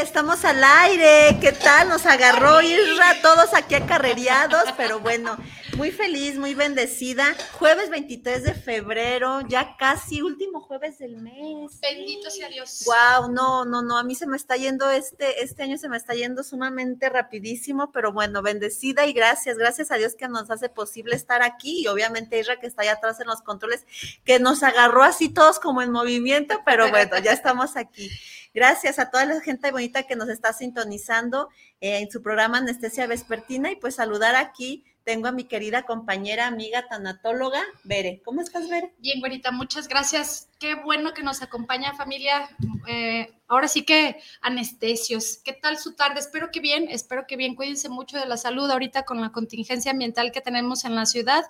estamos al aire. ¿Qué tal? Nos agarró Irra, todos aquí acarrereados, pero bueno, muy feliz, muy bendecida. Jueves 23 de febrero, ya casi último jueves del mes. Bendito sea Dios. Wow, no, no, no, a mí se me está yendo este, este año se me está yendo sumamente rapidísimo, pero bueno, bendecida y gracias, gracias a Dios que nos hace posible estar aquí y obviamente Irra que está allá atrás en los controles, que nos agarró así todos como en movimiento, pero bueno, ya estamos aquí. Gracias a toda la gente bonita que nos está sintonizando eh, en su programa Anestesia Vespertina y pues saludar aquí. Tengo a mi querida compañera, amiga, tanatóloga, Bere. ¿Cómo estás, Bere? Bien, güerita, muchas gracias. Qué bueno que nos acompaña, familia. Eh, ahora sí que anestesios. ¿Qué tal su tarde? Espero que bien, espero que bien. Cuídense mucho de la salud ahorita con la contingencia ambiental que tenemos en la ciudad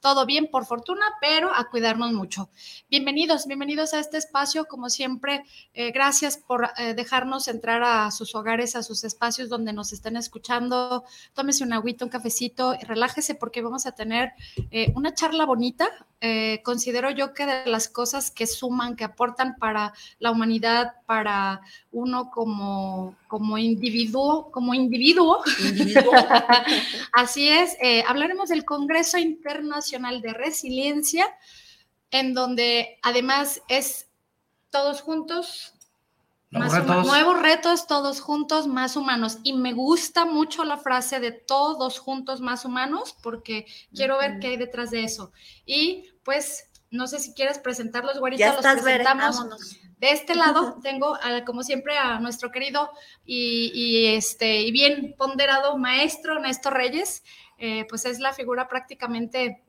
todo bien por fortuna, pero a cuidarnos mucho. Bienvenidos, bienvenidos a este espacio, como siempre, eh, gracias por eh, dejarnos entrar a sus hogares, a sus espacios donde nos están escuchando. Tómese un agüita, un cafecito, relájese porque vamos a tener eh, una charla bonita. considero yo que de las cosas que suman, que aportan para la humanidad, para uno como, como individuo, como individuo. Así es, hablaremos del Congreso Internacional de Resiliencia, en donde además es todos juntos, nuevos retos. nuevos retos, todos juntos, más humanos. Y me gusta mucho la frase de todos juntos, más humanos, porque quiero ver qué hay detrás de eso. Y pues, no sé si quieres presentarlos, los presentamos. de este lado tengo, como siempre, a nuestro querido y, este, y bien ponderado maestro Néstor Reyes, eh, pues es la figura prácticamente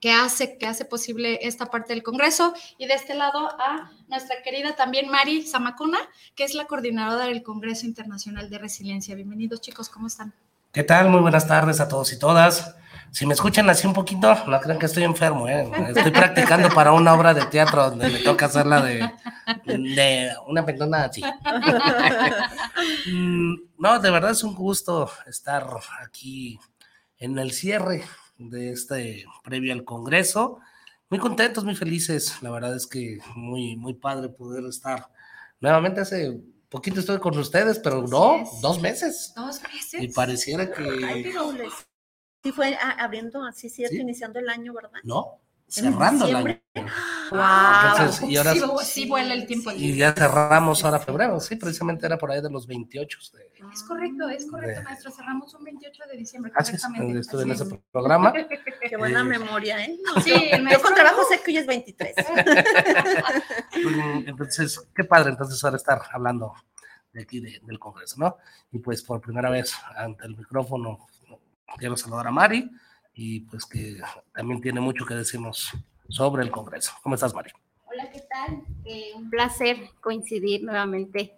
que hace, que hace posible esta parte del Congreso. Y de este lado a nuestra querida también Mari Zamacona, que es la coordinadora del Congreso Internacional de Resiliencia. Bienvenidos chicos, ¿cómo están? ¿Qué tal? Muy buenas tardes a todos y todas. Si me escuchan así un poquito, no crean que estoy enfermo, ¿eh? Estoy practicando para una obra de teatro donde me toca hacerla de, de una persona así. Mm, no, de verdad es un gusto estar aquí en el cierre de este previo al Congreso. Muy contentos, muy felices. La verdad es que muy, muy padre poder estar nuevamente hace poquito estuve con ustedes, pero no, dos meses. Dos meses. Y pareciera que. Ay, sí fue abriendo, así cierto, iniciando el año, ¿verdad? No, cerrando el año. Wow. y ahora, sí, vuela el tiempo. Y ya cerramos ahora febrero, sí, precisamente era por ahí de los 28. es correcto, es correcto, maestro. Cerramos un 28 de diciembre. Así estuve en ese programa. Qué buena memoria, ¿eh? sí, yo con trabajo sé que hoy es 23. entonces, qué padre entonces ahora estar hablando de aquí del Congreso, ¿no? Y pues por primera vez ante el micrófono quiero saludar a Mari y pues que también tiene mucho que decirnos sobre el Congreso. ¿Cómo estás, Mari? Hola, ¿qué tal? Eh, un placer coincidir nuevamente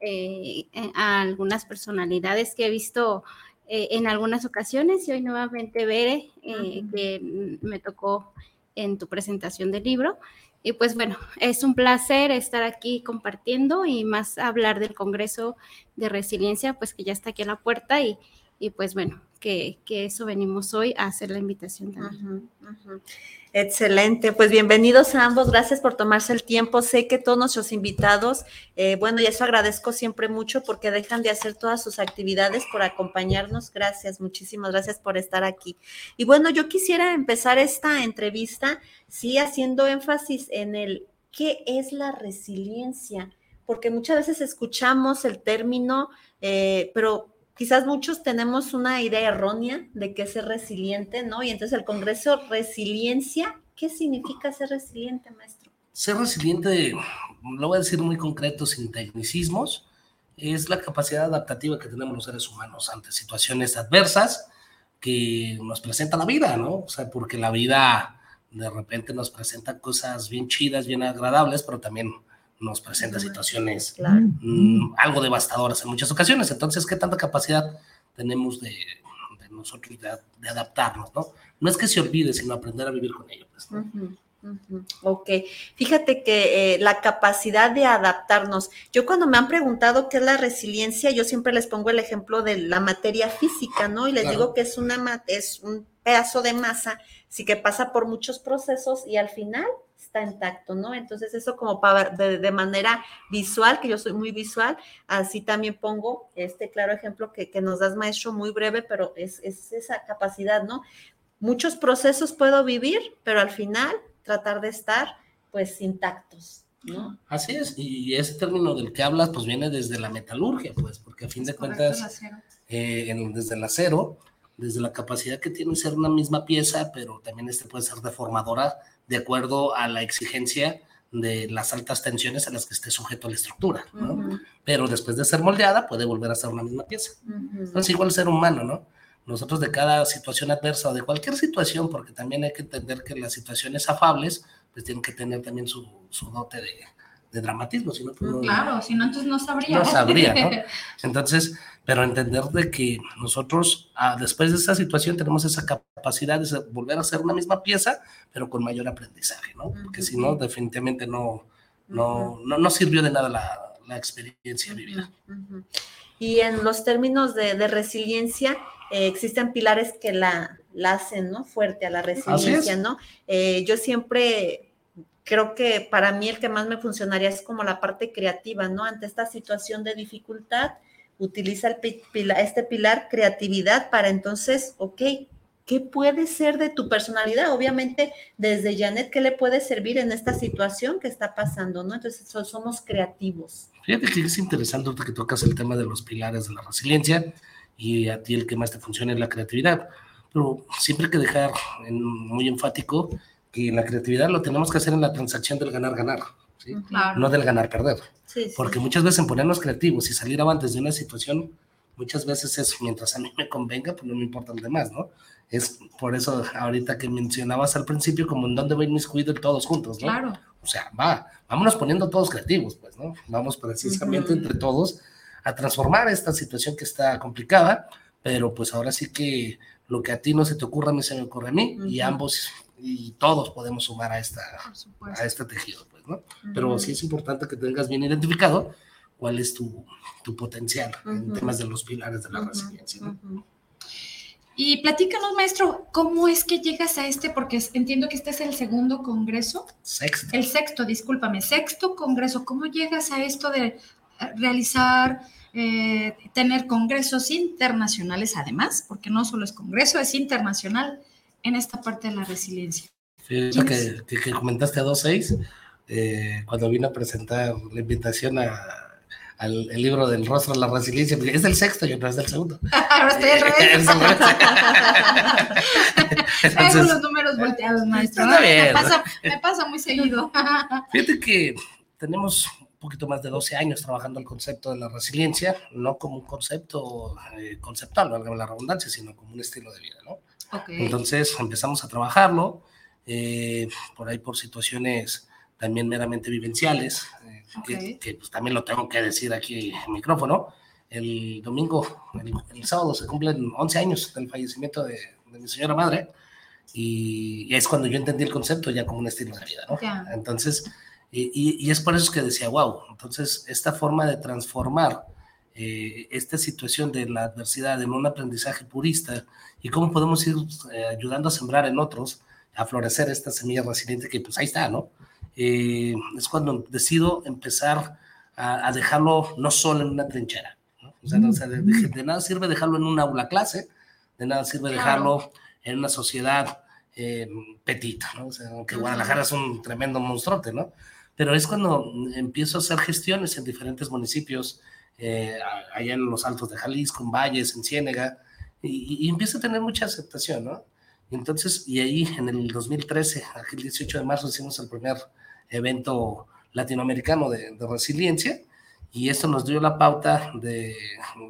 eh, a algunas personalidades que he visto eh, en algunas ocasiones y hoy nuevamente veré que me tocó en tu presentación del libro. Y pues bueno, es un placer estar aquí compartiendo y más hablar del Congreso de Resiliencia, pues que ya está aquí a la puerta y, y pues bueno, que, eso venimos hoy a hacer la invitación también. Excelente, pues bienvenidos a ambos, gracias por tomarse el tiempo. Sé que todos nuestros invitados, eh, bueno, y eso agradezco siempre mucho porque dejan de hacer todas sus actividades por acompañarnos. Gracias, muchísimas gracias por estar aquí. Y bueno, yo quisiera empezar esta entrevista, sí, haciendo énfasis en el qué es la resiliencia, porque muchas veces escuchamos el término, eh, pero quizás muchos tenemos una idea errónea de qué es ser resiliente, ¿no? Y entonces el Congreso Resiliencia, ¿qué significa ser resiliente, maestro? Ser resiliente, lo voy a decir muy concreto, sin tecnicismos, es la capacidad adaptativa que tenemos los seres humanos ante situaciones adversas que nos presenta la vida, ¿no? O sea, porque la vida de repente nos presenta cosas bien chidas, bien agradables, pero también nos presenta situaciones mm, algo devastadoras en muchas ocasiones. Entonces, ¿qué tanta capacidad tenemos de, nosotros de, adaptarnos, ¿no? No es que se olvide, sino aprender a vivir con ello. Pues, Ok, fíjate que eh, la capacidad de adaptarnos, yo cuando me han preguntado qué es la resiliencia, yo siempre les pongo el ejemplo de la materia física, ¿no? Y les digo que es, una, es un pedazo de masa, sí que pasa por muchos procesos y al final está intacto, ¿no? Entonces eso como para de, manera visual, que yo soy muy visual, así también pongo este claro ejemplo que, que nos das maestro muy breve, pero es, es esa capacidad, ¿no? Muchos procesos puedo vivir, pero al final tratar de estar pues intactos. ¿no? Así es, y ese término del que hablas pues viene desde la metalurgia, pues, porque a fin de cuentas, eh, desde el acero, desde la capacidad que tiene ser una misma pieza, pero también este puede ser deformadora de acuerdo a la exigencia de las altas tensiones a las que esté sujeto a la estructura, ¿no? Pero después de ser moldeada puede volver a ser una misma pieza. Entonces igual el ser humano, ¿no? nosotros de cada situación adversa o de cualquier situación, porque también hay que entender que las situaciones afables, pues tienen que tener también su, su dote de, de dramatismo, si no, pues claro, si no, entonces no sabría. No sabría, ¿no? Entonces, pero entender de que nosotros, ah, después de esa situación, tenemos esa capacidad de volver a hacer una misma pieza, pero con mayor aprendizaje, ¿no? Porque si no, definitivamente no, no, no, no, sirvió de nada la, la experiencia vivida. Y en los términos de, de resiliencia, eh, existen pilares que la, la, hacen, ¿no? Fuerte a la resiliencia, ¿no? Eh, yo siempre creo que para mí el que más me funcionaría es como la parte creativa, ¿no? Ante esta situación de dificultad, utiliza el este pilar creatividad para entonces, ok, ¿qué puede ser de tu personalidad? Obviamente, desde Janet, ¿qué le puede servir en esta situación que está pasando, ¿no? Entonces, somos creativos. Fíjate que es interesante que tocas el tema de los pilares de la resiliencia y a ti el que más te funciona es la creatividad. Pero siempre hay que dejar muy enfático que la creatividad lo tenemos que hacer en la transacción del ganar-ganar, ¿sí? no del ganar-perder. Porque muchas veces en ponernos creativos y salir avantes de una situación, muchas veces es mientras a mí me convenga, pues no me importa lo demás, ¿no? Es por eso ahorita que mencionabas al principio, como en dónde voy mis cuidos todos juntos, ¿no? Claro. O sea, va, vámonos poniendo todos creativos, pues, ¿no? Vamos precisamente entre todos a transformar esta situación que está complicada, pero pues ahora sí que lo que a ti no se te ocurra, a mí se me ocurre a mí, y ambos y todos podemos sumar a, esta, a este tejido, pues, ¿no? Pero sí es importante que tengas bien identificado cuál es tu, tu potencial en temas de los pilares de la resiliencia. Y platícanos, maestro, ¿cómo es que llegas a este? Porque entiendo que este es el segundo congreso. Sexto. El sexto, discúlpame, sexto congreso. ¿Cómo llegas a esto de realizar, eh, tener congresos internacionales además, porque no solo es congreso, es internacional en esta parte de la resiliencia. Sí, que, que, comentaste a 2.6, eh, cuando vino a presentar la invitación a, al el libro del rostro de la resiliencia, es del sexto, yo no es del segundo. Ahora estoy al revés. Tengo los números volteados, maestro. Me pasa, me pasa muy seguido. Fíjate que tenemos poquito más de 12 años trabajando el concepto de la resiliencia, no como un concepto eh, conceptual, valga la redundancia, sino como un estilo de vida, ¿no? Entonces empezamos a trabajarlo, eh, por ahí por situaciones también meramente vivenciales, eh, que, pues, también lo tengo que decir aquí en micrófono. El domingo, el, sábado se cumplen 11 años del fallecimiento de, mi señora madre y, es cuando yo entendí el concepto ya como un estilo de vida, ¿no? Entonces y, es por eso que decía, wow, entonces esta forma de transformar eh, esta situación de la adversidad en un aprendizaje purista y cómo podemos ir eh, ayudando a sembrar en otros, a florecer esta semilla resiliente que pues ahí está, ¿no? Eh, es cuando decido empezar a, dejarlo no solo en una trinchera, ¿no? O sea, de, nada sirve dejarlo en una aula clase, de nada sirve dejarlo en una sociedad petita, ¿no? O sea, aunque Guadalajara es un tremendo monstruote, ¿no? pero es cuando empiezo a hacer gestiones en diferentes municipios, eh, allá en los altos de Jalisco, en Valles, en Ciénega, y, empiezo a tener mucha aceptación, ¿no? Y entonces, y ahí en el 2013, aquel 18 de marzo, hicimos el primer evento latinoamericano de, resiliencia, y esto nos dio la pauta de,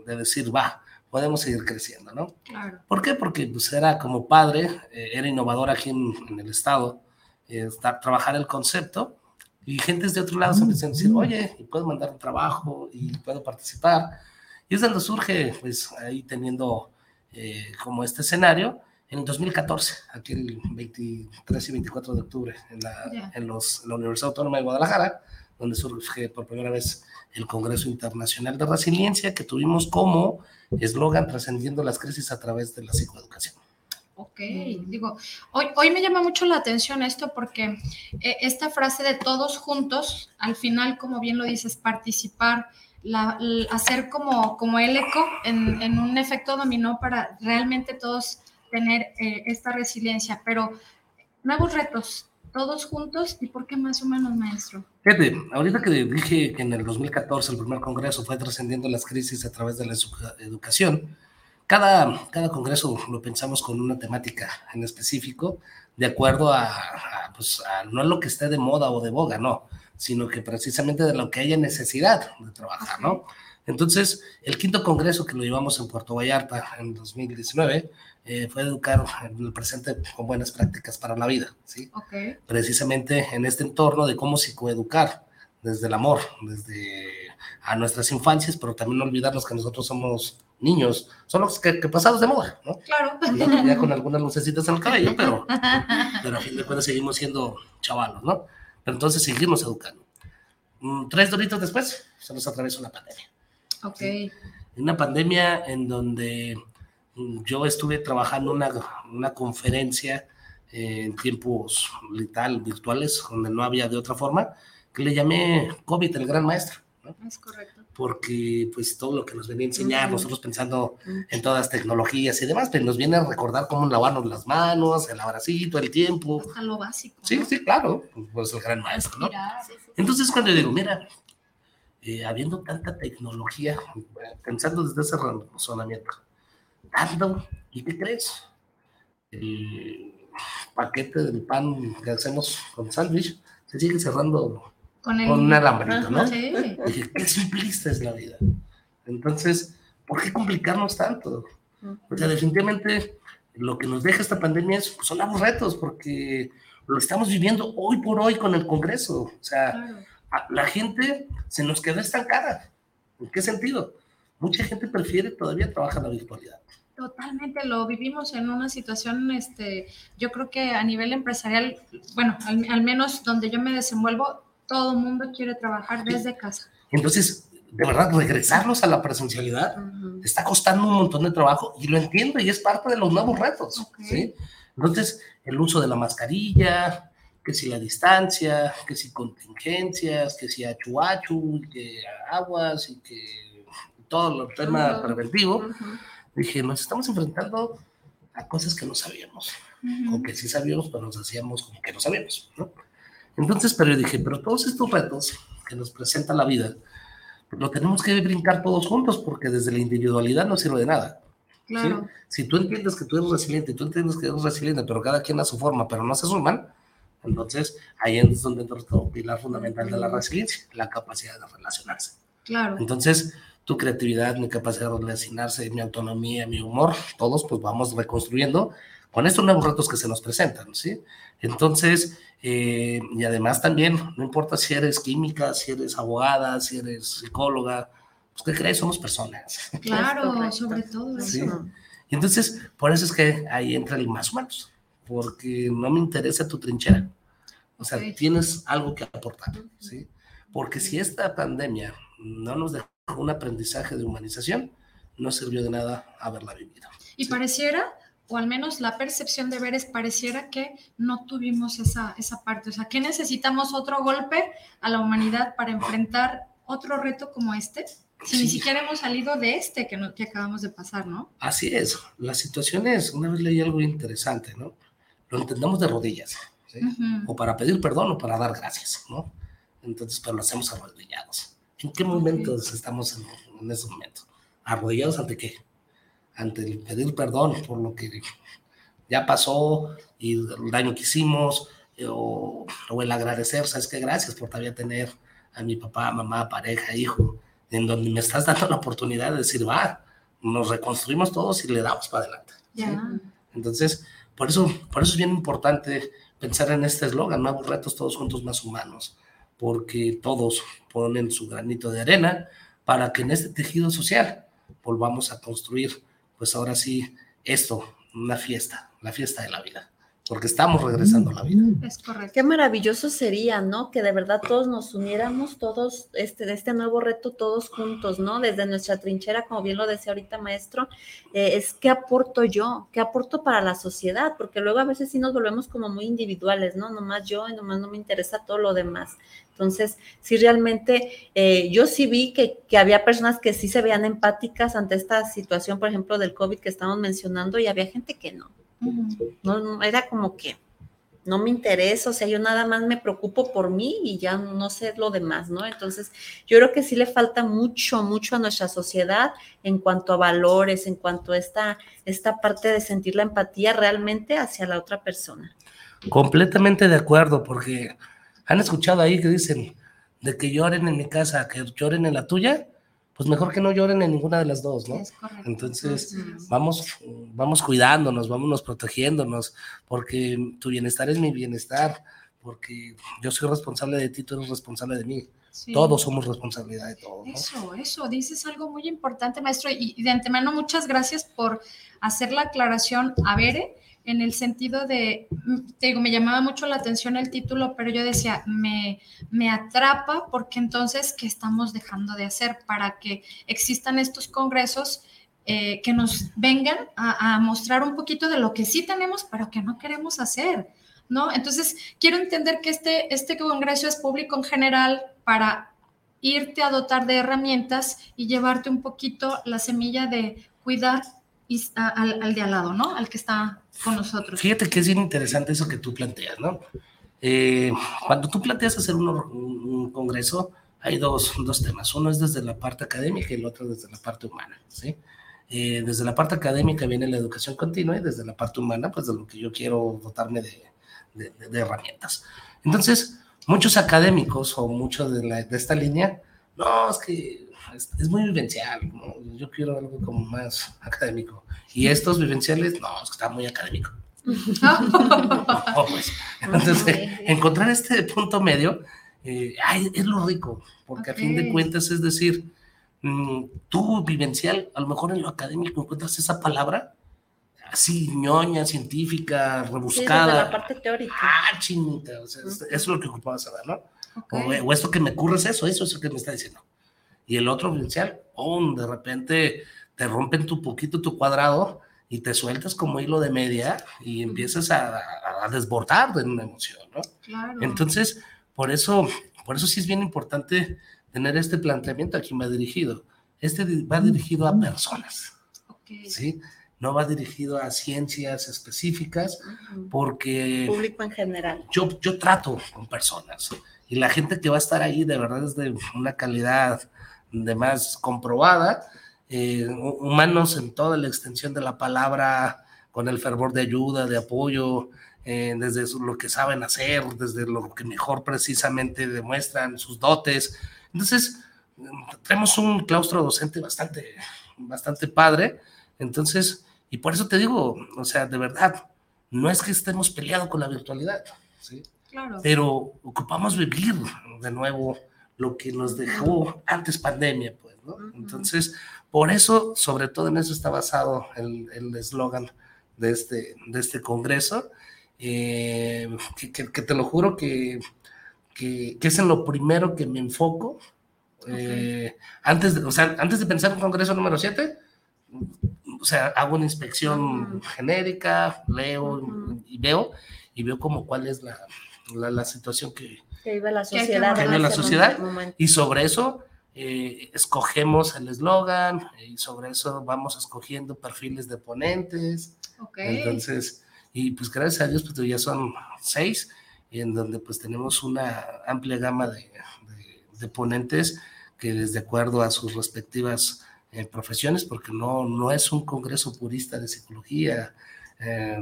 de decir, va, podemos seguir creciendo, ¿no? Claro. ¿Por qué? Porque pues era como padre, eh, era innovador aquí en, el estado, eh, trabajar el concepto y gentes de otros lados mm, empiezan a decir, mm. oye, y puedo mandar un trabajo y puedo participar. Y es donde surge, pues ahí teniendo eh, como este escenario, en el 2014, aquí el 23 y 24 de octubre, en la, en los, la Universidad Autónoma de Guadalajara, donde surge por primera vez el Congreso Internacional de Resiliencia, que tuvimos como eslogan trascendiendo las crisis a través de la psicoeducación. Digo, hoy, hoy me llama mucho la atención esto porque eh, esta frase de todos juntos, al final, como bien lo dices, participar, hacer como, como el eco en, en un efecto dominó para realmente todos tener eh, esta resiliencia, pero nuevos retos, todos juntos, ¿y por qué más o menos, maestro? Fíjate, ahorita que dije que en el 2014 el primer congreso fue trascendiendo las crisis a través de la educación, cada, cada congreso lo pensamos con una temática en específico, de acuerdo a, pues, a no lo que esté de moda o de boga, no, sino que precisamente de lo que haya necesidad de trabajar, ¿no? Entonces, el quinto congreso que lo llevamos en Puerto Vallarta en 2019 eh, fue educar en el presente con buenas prácticas para la vida, ¿sí? Precisamente en este entorno de cómo psicoeducar desde el amor, desde a nuestras infancias, pero también no olvidarnos que nosotros somos niños, son los que, pasados de moda, ¿no? Claro. Ya, con algunas lucecitas en el cabello, pero, pero a fin de cuentas seguimos siendo chavalos, ¿no? Pero entonces seguimos educando. Mm, tres doritos después, se nos atravesó una pandemia. Ok. Una pandemia en donde yo estuve trabajando una, una conferencia en tiempos vital, virtuales, donde no había de otra forma, que le llamé COVID, el gran maestro. Es correcto. Porque pues todo lo que nos venía a enseñar, nosotros pensando en todas las tecnologías y demás, pero pues, nos viene a recordar cómo lavarnos las manos, el abracito, el tiempo. Hasta lo básico. Sí, sí, claro, pues el gran maestro, ¿no? Entonces cuando digo, mira, eh, habiendo tanta tecnología, pensando desde ese razonamiento, ¿Y qué crees? El paquete del pan que hacemos con sándwich se sigue cerrando con, un alambrito, ¿no? Sí. Dije, qué simplista es la vida. Entonces, ¿por qué complicarnos tanto? O sea, definitivamente lo que nos deja esta pandemia es, pues, son los retos, porque lo estamos viviendo hoy por hoy con el Congreso. O sea, la gente se nos quedó estancada. ¿En qué sentido? Mucha gente prefiere todavía trabajar la virtualidad. Totalmente, lo vivimos en una situación, este, yo creo que a nivel empresarial, bueno, al, menos donde yo me desenvuelvo, todo el mundo quiere trabajar desde casa. Entonces, de verdad, regresarnos a la presencialidad está costando un montón de trabajo y lo entiendo y es parte de los nuevos retos, ¿sí? Entonces, el uso de la mascarilla, que si la distancia, que si contingencias, que si achuachu, que aguas y que todo el tema preventivo dije, nos estamos enfrentando a cosas que no sabíamos, o que sí sabíamos, pero nos hacíamos como que no sabíamos, ¿no? Entonces, pero yo dije, pero todos estos retos que nos presenta la vida, lo tenemos que brincar todos juntos, porque desde la individualidad no sirve de nada. Claro. Si tú entiendes que tú eres resiliente, tú entiendes que eres resiliente, pero cada quien a su forma, pero no se suman, entonces ahí es donde entra el pilar fundamental de la resiliencia, la capacidad de relacionarse. Claro. Entonces, tu creatividad, mi capacidad de relacionarse, mi autonomía, mi humor, todos pues vamos reconstruyendo con estos nuevos retos que se nos presentan, ¿sí? Entonces, eh, y además también, no importa si eres química, si eres abogada, si eres psicóloga, pues ¿qué crees? Somos personas. Claro, sobre todo eso. Y entonces, por eso es que ahí entra el más humanos, porque no me interesa tu trinchera. O sea, tienes algo que aportar, ¿sí? Porque si esta pandemia no nos deja un aprendizaje de humanización, no sirvió de nada haberla vivido. Y pareciera, o al menos la percepción de veres, pareciera que no tuvimos esa, esa parte. O sea, que necesitamos otro golpe a la humanidad para enfrentar otro reto como este? Si ni siquiera hemos salido de este que, no, que acabamos de pasar, ¿no? Así es. La situación es, una vez leí algo interesante, ¿no? Lo entendemos de rodillas, O para pedir perdón o para dar gracias, ¿no? Entonces, pero lo hacemos arrodillados. ¿En qué momentos estamos en, en ese momento? ¿Arrodillados ante qué? Ante el pedir perdón por lo que ya pasó y el daño que hicimos, eh, o, el agradecer, ¿sabes qué? Gracias por todavía tener a mi papá, mamá, pareja, hijo, en donde me estás dando la oportunidad de decir, va, nos reconstruimos todos y le damos para adelante. Entonces, por eso, por eso es bien importante pensar en este eslogan, nuevos retos, todos juntos más humanos, porque todos ponen su granito de arena para que en este tejido social volvamos a construir, pues ahora sí, esto, una fiesta, la fiesta de la vida porque estamos regresando a la vida. Es correcto. Qué maravilloso sería, ¿no? Que de verdad todos nos uniéramos, todos, este, de este nuevo reto, todos juntos, ¿no? Desde nuestra trinchera, como bien lo decía ahorita, maestro, eh, es qué aporto yo, qué aporto para la sociedad, porque luego a veces sí nos volvemos como muy individuales, ¿no? Nomás yo y nomás no me interesa todo lo demás. Entonces, sí, realmente eh, yo sí vi que, que, había personas que sí se veían empáticas ante esta situación, por ejemplo, del COVID que estamos mencionando, y había gente que no. No, era como que no me interesa, o sea, yo nada más me preocupo por mí y ya no sé lo demás, ¿no? Entonces, yo creo que sí le falta mucho, mucho a nuestra sociedad en cuanto a valores, en cuanto a esta, esta parte de sentir la empatía realmente hacia la otra persona. Completamente de acuerdo, porque han escuchado ahí que dicen de que lloren en mi casa, que lloren en la tuya, pues mejor que no lloren en ninguna de las dos, ¿no? Entonces, vamos, vamos cuidándonos, vámonos protegiéndonos, porque tu bienestar es mi bienestar, porque yo soy responsable de ti, tú eres responsable de mí. Todos somos responsabilidad de todos. ¿no? Eso, eso, dices algo muy importante, maestro, y de antemano muchas gracias por hacer la aclaración a Bere en el sentido de, te digo, me llamaba mucho la atención el título, pero yo decía, me, me atrapa porque entonces, ¿qué estamos dejando de hacer para que existan estos congresos eh, que nos vengan a, mostrar un poquito de lo que sí tenemos, pero que no queremos hacer? ¿No? Entonces, quiero entender que este, este congreso es público en general para irte a dotar de herramientas y llevarte un poquito la semilla de cuidar al, al de al lado, ¿no? Al que está con nosotros. Fíjate que es bien interesante eso que tú planteas, ¿no? Eh, cuando tú planteas hacer un, congreso, hay dos, dos, temas. Uno es desde la parte académica y el otro desde la parte humana, ¿sí? Eh, desde la parte académica viene la educación continua y desde la parte humana, pues de lo que yo quiero dotarme de, de, de herramientas. Entonces, muchos académicos o muchos de, de, esta línea, no, es que es, muy vivencial, yo quiero algo como más académico. Y estos vivenciales, no, es que está muy académico. Pues, entonces, encontrar este punto medio eh, es lo rico, porque a fin de cuentas es decir, mm, tú vivencial, a lo mejor en lo académico encuentras esa palabra así ñoña, científica, rebuscada. Sí, la parte teórica. Ah, chinita, o sea, eso es lo que ocupaba saber, ¿no? O, esto que me ocurre es eso, eso es lo que me está diciendo y el otro vivencial, ¡pum! De repente te rompen tu poquito tu cuadrado y te sueltas como hilo de media y empiezas a, a desbordar de una emoción, ¿no? Claro. Entonces, por eso, por eso sí es bien importante tener este planteamiento a quien va dirigido. Este va dirigido a personas, ¿sí? No va dirigido a ciencias específicas porque... Público en general. Yo, yo trato con personas y la gente que va a estar ahí de verdad es de una calidad de más comprobada, eh, humanos en toda la extensión de la palabra, con el fervor de ayuda, de apoyo, eh, desde lo que saben hacer, desde lo que mejor precisamente demuestran sus dotes. Entonces, tenemos un claustro docente bastante, bastante padre. Entonces, y por eso te digo, o sea, de verdad, no es que estemos peleados con la virtualidad, ¿sí? Claro. Pero ocupamos vivir de nuevo lo que nos dejó antes pandemia, pues, ¿no? Entonces, por eso, sobre todo en eso está basado el eslogan de, este, de este congreso, eh, que, te lo juro que, que, es en lo primero que me enfoco. Eh, antes, de, o sea, antes de pensar en congreso número 7, o sea, hago una inspección genérica, leo y veo, y veo como cuál es la, la situación que, que vive la sociedad. Que la sociedad. Y sobre eso eh, escogemos el eslogan y sobre eso vamos escogiendo perfiles de ponentes. Entonces, y pues gracias a Dios, pues ya son seis, y en donde pues tenemos una amplia gama de, de, ponentes que desde acuerdo a sus respectivas eh, profesiones, porque no, no es un congreso purista de psicología. Eh,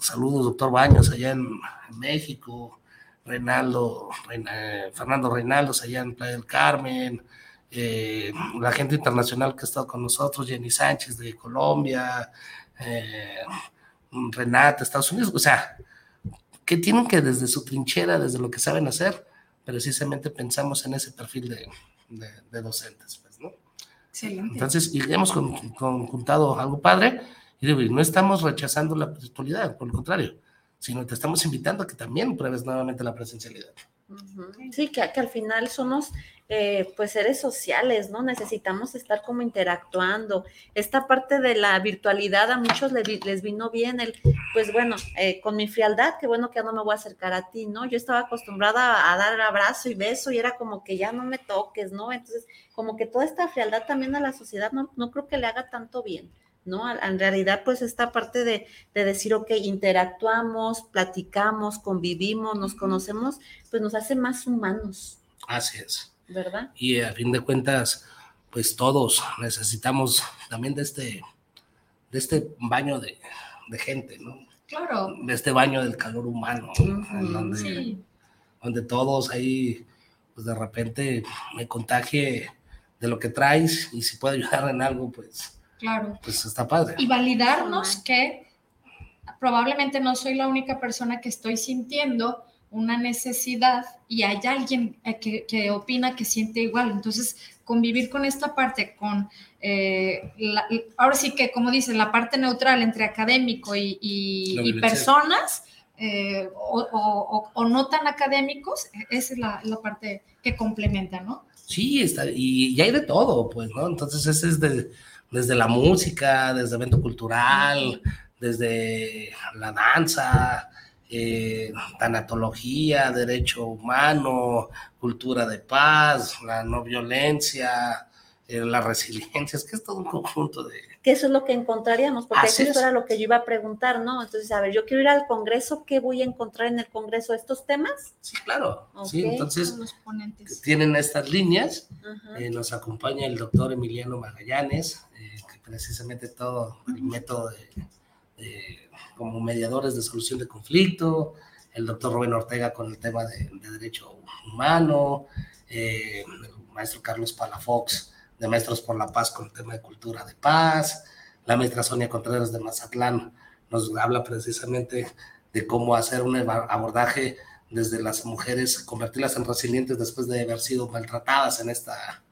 saludos, doctor Baños, allá en México, Reinaldo, Fernando Reinaldo allá en Playa del Carmen, eh, la gente internacional que ha estado con nosotros, Jenny Sánchez de Colombia, eh, Renata, Estados Unidos, o sea, que tienen que desde su trinchera, desde lo que saben hacer, precisamente pensamos en ese perfil de, docentes. Pues, ¿no? Entonces, y hemos conjuntado algo padre, y no estamos rechazando la virtualidad, por el contrario, sino te estamos invitando a que también pruebes nuevamente la presencialidad. Sí, que, al final somos eh, pues seres sociales, ¿no? Necesitamos estar como interactuando. Esta parte de la virtualidad a muchos les, vino bien el, pues bueno, eh, con mi frialdad, qué bueno que ya no me voy a acercar a ti, ¿no? Yo estaba acostumbrada a dar abrazo y beso y era como que ya no me toques, ¿no? Entonces, como que toda esta frialdad también a la sociedad no, no creo que le haga tanto bien. ¿No? En realidad, pues esta parte de, de, decir, ok, interactuamos, platicamos, convivimos, nos conocemos, pues nos hace más humanos. Así es. ¿verdad? Y a fin de cuentas, pues todos necesitamos también de este, de este baño de, gente, ¿no? Claro. De este baño del calor humano, donde, donde todos ahí, pues de repente me contagie de lo que traes y si puedo ayudar en algo, pues, claro. pues está padre. Y validarnos que probablemente no soy la única persona que estoy sintiendo una necesidad y hay alguien eh, que, opina que siente igual. Entonces, convivir con esta parte, con, eh, ahora sí que, como dicen, la parte neutral entre académico y, personas, eh, o, no tan académicos, esa es la, parte que complementa, ¿no? Sí, está, y, hay de todo, pues, ¿no? Entonces, ese es desde la música, desde evento cultural, desde la danza, eh, tanatología, derecho humano, cultura de paz, la no violencia, eh, la resiliencia, es que es todo un conjunto de... Que eso es lo que encontraríamos, porque eso era lo que yo iba a preguntar, ¿no? Entonces, a ver, yo quiero ir al Congreso, ¿qué voy a encontrar en el Congreso? ¿Estos temas? Sí, claro. Sí, entonces, tienen estas líneas, eh, nos acompaña el doctor Emiliano Magallanes, que precisamente todo el método de como mediadores de solución de conflicto, el doctor Rubén Ortega con el tema de, derecho humano, eh, el maestro Carlos Palafox de Maestros por la Paz con el tema de cultura de paz, la maestra Sonia Contreras de Mazatlán nos habla precisamente de cómo hacer un abordaje desde las mujeres, convertirlas en resilientes después de haber sido maltratadas en esta,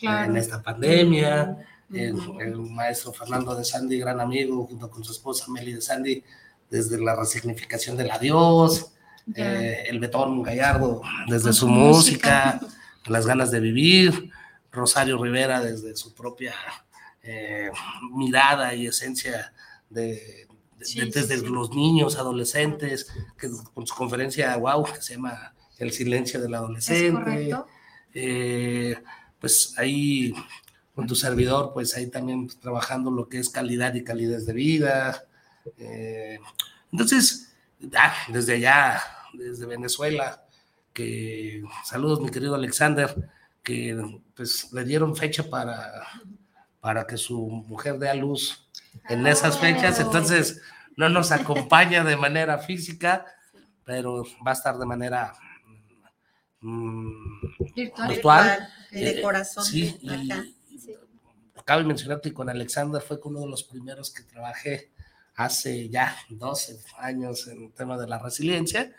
en esta pandemia. El, maestro Fernando de Sandy, gran amigo, junto con su esposa Meli de Sandy, desde la resignificación del adiós, eh, el Betón Gallardo, desde su, música, las ganas de vivir, Rosario Rivera, desde su propia eh, mirada y esencia de, desde los niños, adolescentes, que con su conferencia wow, que se llama El silencio del adolescente. Eh, pues ahí con tu servidor, pues ahí también trabajando lo que es calidad y calidez de vida. Eh, entonces, ah, desde allá, desde Venezuela, que saludos mi querido Alexander, que pues le dieron fecha para, para que su mujer dé a luz en esas fechas, entonces no nos acompaña de manera física, pero va a estar de manera mm, virtual, de corazón. Sí, cabe mencionar que con Alexander fue uno de los primeros que trabajé hace ya 12 años en el tema de la resiliencia.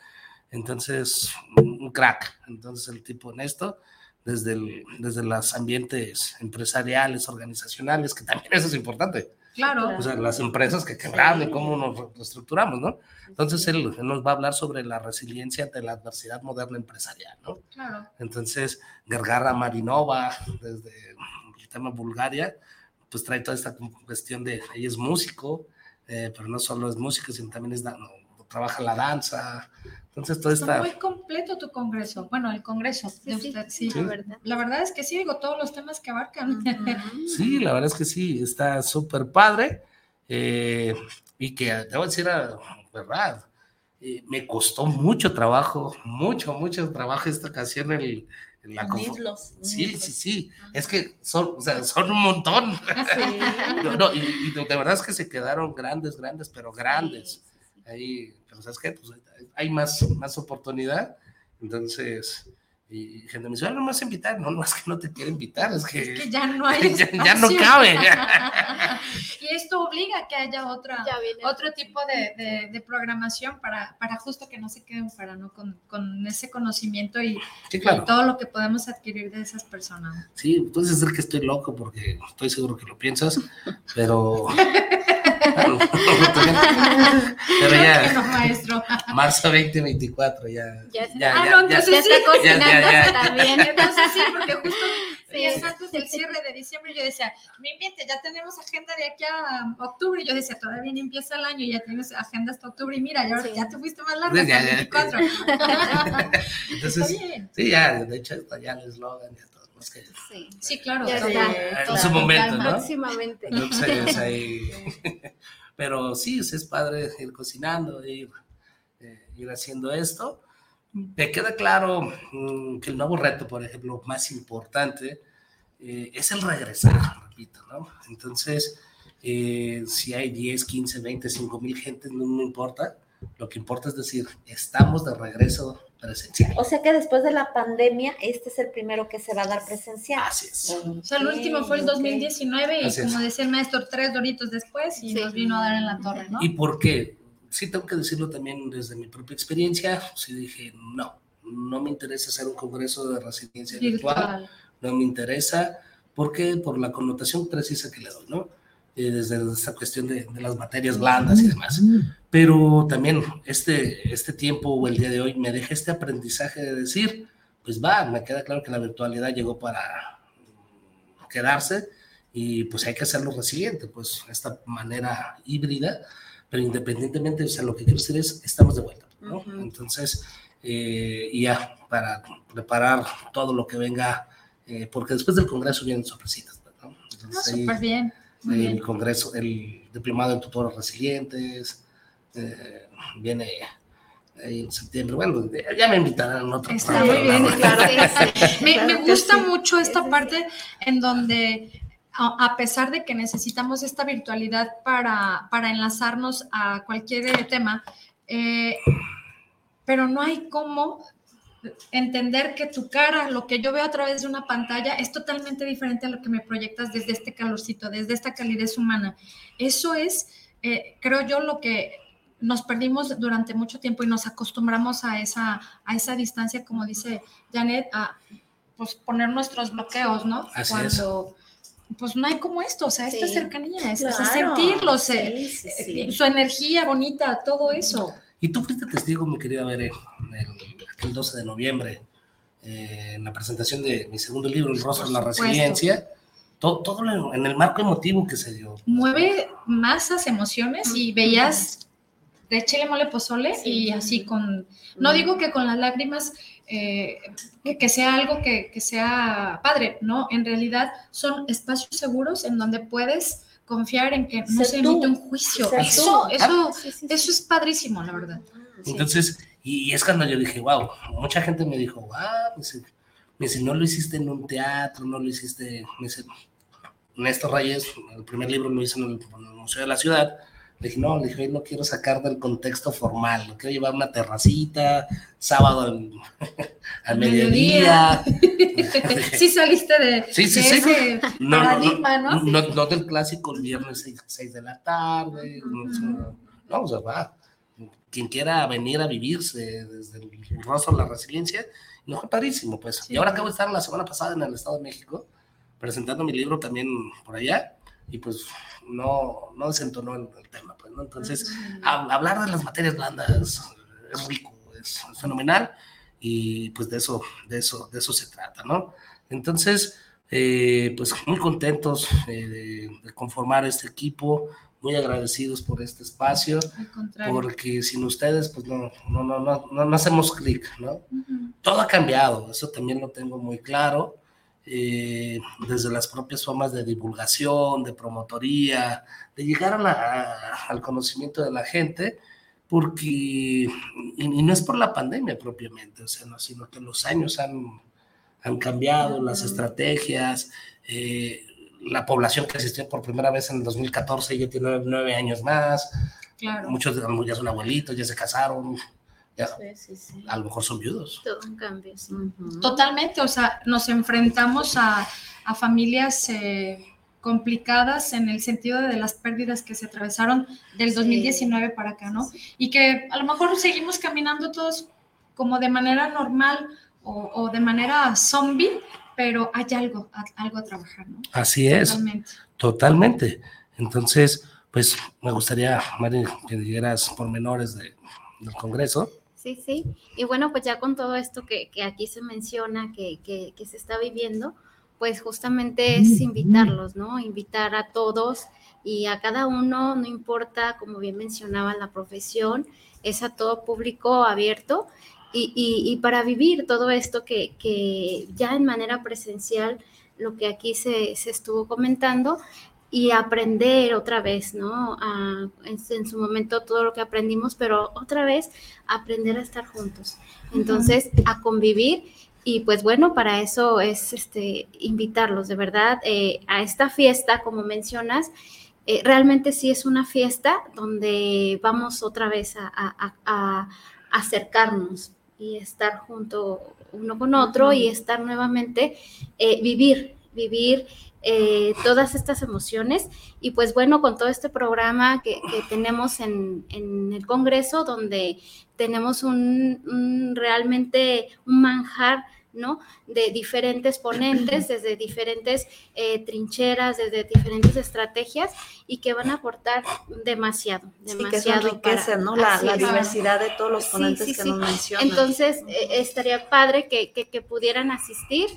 Entonces, un crack. Entonces, el tipo honesto, desde, el, desde los ambientes empresariales, organizacionales, que también eso es importante. Claro. O sea, las empresas que quebraron y cómo nos reestructuramos, ¿no? Entonces, él, nos va a hablar sobre la resiliencia ante la adversidad moderna empresarial, ¿no? Claro. Entonces, Gergarra Marinova, desde tema Bulgaria, pues trae toda esta cuestión de, ella es músico, eh, pero no solo es músico, sino también es, trabaja la danza. Entonces, todo está... muy completo tu congreso. Bueno, el congreso de usted, sí. La, verdad. la verdad es que sí, digo, todos los temas que abarcan. Sí, la verdad es que sí, está súper padre. Eh, y que, debo decir la verdad, eh, me costó mucho trabajo, mucho, mucho trabajo esta ocasión el, la sí, sí, sí. Es que son, o sea, son un montón. no, y, de verdad es que se quedaron grandes, grandes, pero grandes. Ahí, pero ¿sabes qué? Pues hay más, más oportunidad. Entonces, Y gente me dice, no me vas a invitar. No, no es que no te quiero invitar, es que, es que ya no hay. ya, no cabe. y esto obliga a que haya otra, otro tipo de, de, programación para, para justo que no se queden para ¿no? Con, con ese conocimiento y, todo lo que podemos adquirir de esas personas. Sí, puedes decir que estoy loco porque estoy seguro que lo piensas, pero. pero ya. No, maestro. Marzo 2024, ya. Ya, ya, ah, no, ya, ya, está cocinando también. Entonces sí, porque justo días antes del cierre de diciembre yo decía, me invite, ya tenemos agenda de aquí a octubre. Y yo decía, todavía ni empieza el año, y ya tienes agenda hasta octubre. Y mira, ya, ya te fuiste más largo, ya, 24. Entonces, sí, ya, de hecho, ya el eslogan, ya todo. Que, sí. sí, claro. Ya está, en su momento, ¿no? Próximamente. Entonces, ahí, pero sí, es padre ir cocinando, ir, eh, ir haciendo esto. Me queda claro mm, que el nuevo reto, por ejemplo, más importante eh, es el regresar, repito, ¿no? Entonces, eh, si hay 10, 15, 20, 5 mil gente, no, me importa. Lo que importa es decir, estamos de regreso presencial. O sea que después de la pandemia, este es el primero que se va a dar presencial. Así es. o sea, el último fue el 2019 y como decía el maestro, tres doritos después y nos vino a dar en la torre, ¿no? ¿Y por qué? sí tengo que decirlo también desde mi propia experiencia, sí dije, no, no me interesa hacer un congreso de residencia virtual, no me interesa, porque por la connotación precisa que le doy, ¿no? Eh, desde esta cuestión de, de, las materias blandas y demás. Pero también este, este tiempo o el día de hoy me deja este aprendizaje de decir, pues va, me queda claro que la virtualidad llegó para quedarse y pues hay que hacerlo resiliente, pues esta manera híbrida pero independientemente, o sea, lo que quiero decir es, estamos de vuelta, ¿no? Entonces, eh, ya, para preparar todo lo que venga, eh, porque después del Congreso vienen sorpresitas, ¿no? Entonces, ah, súper bien. El Congreso, el diplomado en tutores resilientes, eh, viene en septiembre. Bueno, ya me invitarán en otro Está muy bien, claro. me, me, gusta mucho esta parte en donde a pesar de que necesitamos esta virtualidad para, para enlazarnos a cualquier tema, eh, pero no hay cómo entender que tu cara, lo que yo veo a través de una pantalla, es totalmente diferente a lo que me proyectas desde este calorcito, desde esta calidez humana. Eso es, eh, creo yo, lo que nos perdimos durante mucho tiempo y nos acostumbramos a esa, a esa distancia, como dice Janet, a pues, poner nuestros bloqueos, ¿no? Así Cuando, pues no hay como esto, o sea, esta cercanía, es, sentirlo, su energía bonita, todo eso. Y tú fuiste testigo, mi querida Bere, el, 12 de noviembre, eh, en la presentación de mi segundo libro, El rostro de la resiliencia, todo, todo, en el marco emotivo que se dio. Mueve masas, emociones y veías de chile mole pozole y así con, no digo que con las lágrimas eh, que, sea algo que, sea padre, ¿no? En realidad son espacios seguros en donde puedes confiar en que no se emite un juicio. Eso, eso, eso es padrísimo, la verdad. Entonces, y, es cuando yo dije, wow, mucha gente me dijo, wow, me dice, no lo hiciste en un teatro, no lo hiciste, me dice, Néstor Reyes, el primer libro lo hice en el Museo de la Ciudad, le dije, no, le dije, no quiero sacar del contexto formal, lo quiero llevar una terracita, sábado al, mediodía. sí saliste de, sí, sí, sí. ese no, paradigma, no, ¿no? ¿no? del clásico el viernes 6, de la tarde, no, o sea, va. Quien quiera venir a vivirse desde el rostro de la resiliencia, no fue parísimo, pues. Y ahora acabo de estar la semana pasada en el Estado de México, presentando mi libro también por allá, y pues no, no desentonó el, tema, pues, ¿no? Entonces, hablar de las materias blandas es rico, es, fenomenal, y pues de eso, de eso, de eso se trata, ¿no? Entonces, eh, pues muy contentos eh, de, conformar este equipo, muy agradecidos por este espacio, porque sin ustedes, pues no, no, no, no, no, hacemos clic, ¿no? Todo ha cambiado, eso también lo tengo muy claro. Eh, desde las propias formas de divulgación, de promotoría, de llegar al conocimiento de la gente, porque, y, no es por la pandemia propiamente, o sea, no, sino que los años han, han cambiado, las estrategias, eh, la población que asistió por primera vez en el 2014 ya tiene nueve, años más, claro. muchos ya son abuelitos, ya se casaron, a lo mejor son viudos. Todo un cambio, Totalmente, o sea, nos enfrentamos a, familias eh, complicadas en el sentido de las pérdidas que se atravesaron del 2019 para acá, ¿no? Y que a lo mejor seguimos caminando todos como de manera normal o, de manera zombie, pero hay algo, algo a trabajar, ¿no? Así es. Totalmente. Totalmente. Entonces, pues me gustaría, Mari, que dijeras pormenores de, del Congreso. Sí, sí. Y bueno, pues ya con todo esto que, aquí se menciona, que, que, se está viviendo, pues justamente es invitarlos, ¿no? Invitar a todos y a cada uno, no importa, como bien mencionaba, la profesión, es a todo público abierto. Y, y, para vivir todo esto que, que, ya en manera presencial, lo que aquí se, se estuvo comentando, y aprender otra vez, ¿no? en, su momento todo lo que aprendimos, pero otra vez aprender a estar juntos. Entonces, a convivir y pues bueno, para eso es este, invitarlos de verdad eh, a esta fiesta, como mencionas. Eh, realmente sí es una fiesta donde vamos otra vez a, acercarnos y estar junto uno con otro y estar nuevamente, eh, vivir, vivir eh, todas estas emociones. Y pues bueno, con todo este programa que, tenemos en, el Congreso, donde tenemos un realmente un manjar ¿no? De diferentes ponentes, desde diferentes eh, trincheras, desde diferentes estrategias y que van a aportar demasiado, demasiado. Sí, que ¿no? La, diversidad de todos los ponentes que nos mencionan. Entonces, eh, estaría padre que, que, pudieran asistir.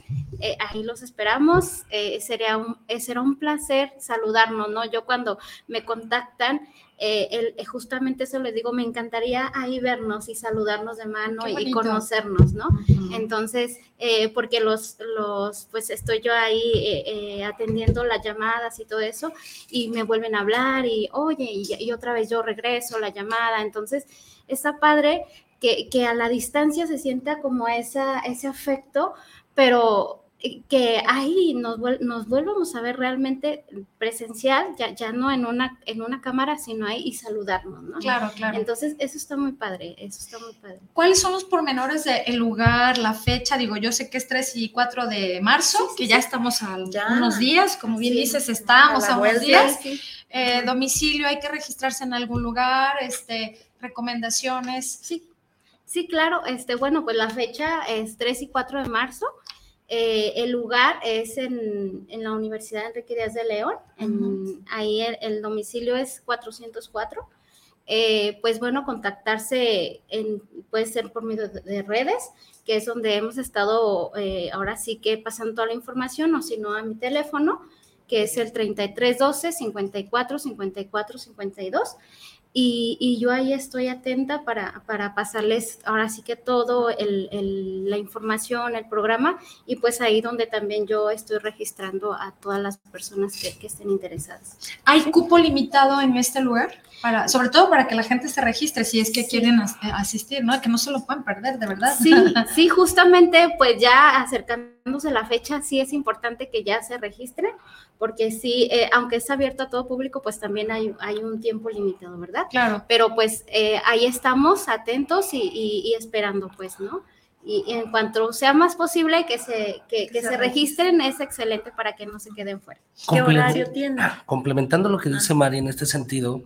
Eh, ahí los esperamos. sería un, será un placer saludarnos, ¿no? Yo cuando me contactan, eh, eh, justamente eso les digo, me encantaría ahí vernos y saludarnos de mano y conocernos, ¿no? Entonces, eh, porque los, los, pues estoy yo ahí atendiendo las llamadas y todo eso, y me vuelven a hablar y, oye, y, otra vez yo regreso la llamada, entonces, está padre que, que a la distancia se sienta como esa, ese afecto, pero que ahí nos, nos vuelvamos a ver realmente presencial, ya, ya no en una, en una cámara, sino ahí y saludarnos, ¿no? Claro, claro. Entonces, eso está muy padre, eso está muy padre. ¿Cuáles son los pormenores del lugar, la fecha? Digo, yo sé que es 3 y 4 de marzo, que ya estamos a unos días, como bien dices, estamos a, unos días. Eh, domicilio, hay que registrarse en algún lugar, este, recomendaciones. Sí, sí, claro, este, bueno, pues la fecha es 3 y 4 de marzo. Eh, el lugar es en, la Universidad Enrique Díaz de León. Ahí el, domicilio es 404. Eh, pues bueno, contactarse en, puede ser por medio de, redes, que es donde hemos estado eh, ahora sí que pasando toda la información, o si no a mi teléfono, que es el 3312 54 54 52. Y, yo ahí estoy atenta para, para pasarles ahora sí que todo el, la información, el programa, y pues ahí donde también yo estoy registrando a todas las personas que, que estén interesadas. ¿Hay cupo limitado en este lugar? Para, sobre todo para que la gente se registre si es que quieren asistir, ¿no? Que no se lo pueden perder, de verdad. Sí, sí, justamente pues ya acercándose la fecha, sí es importante que ya se registren porque sí, eh, aunque es abierto a todo público, pues también hay, hay un tiempo limitado, ¿verdad? Claro. Pero pues eh, ahí estamos atentos y, esperando, pues, ¿no? Y, en cuanto sea más posible que se, que, se, registren, es excelente para que no se queden fuera. ¿Qué horario tiene? Complementando lo que dice ah. María en este sentido,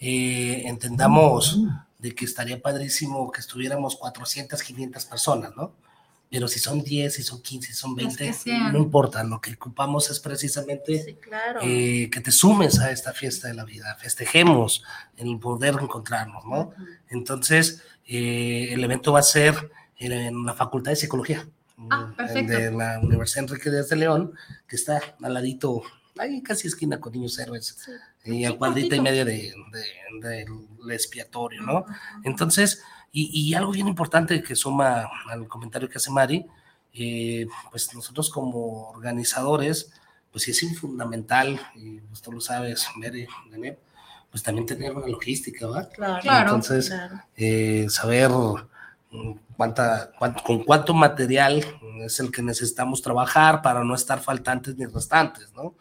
eh, entendamos de que estaría padrísimo que estuviéramos 400, 500 personas, ¿no? pero si son 10, si son 15, si son 20, no importa, lo que ocupamos es precisamente eh, que te sumes a esta fiesta de la vida, festejemos el poder encontrarnos, ¿no? Entonces, eh, el evento va a ser en la Facultad de Psicología ah, de la Universidad Enrique de León, que está al ladito, ahí casi esquina con Niños Héroes, y al cuadrito y medio del de, de, expiatorio, ¿no? Entonces, y, algo bien importante que suma al comentario que hace Mari, eh, pues nosotros como organizadores, pues sí es fundamental, y tú lo sabes, Mary, pues también tener una logística, ¿verdad? Claro. Entonces, Eh, saber cuánta, con cuánto material es el que necesitamos trabajar para no estar faltantes ni restantes, ¿no?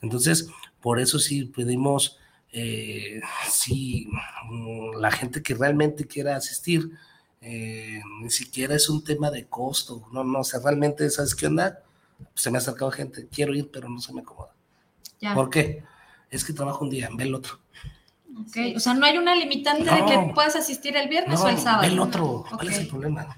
Entonces, por eso sí pedimos eh, si mm, la gente que realmente quiera asistir, eh, ni siquiera es un tema de costo, no, no, o sea, realmente, ¿sabes qué onda? Se me ha acercado gente, quiero ir, pero no se me acomoda. ¿Por qué? Es que trabajo un día, ve el otro. Okay. O sea, no hay una limitante de que puedas asistir el viernes o el sábado. El otro, ¿cuál es el problema?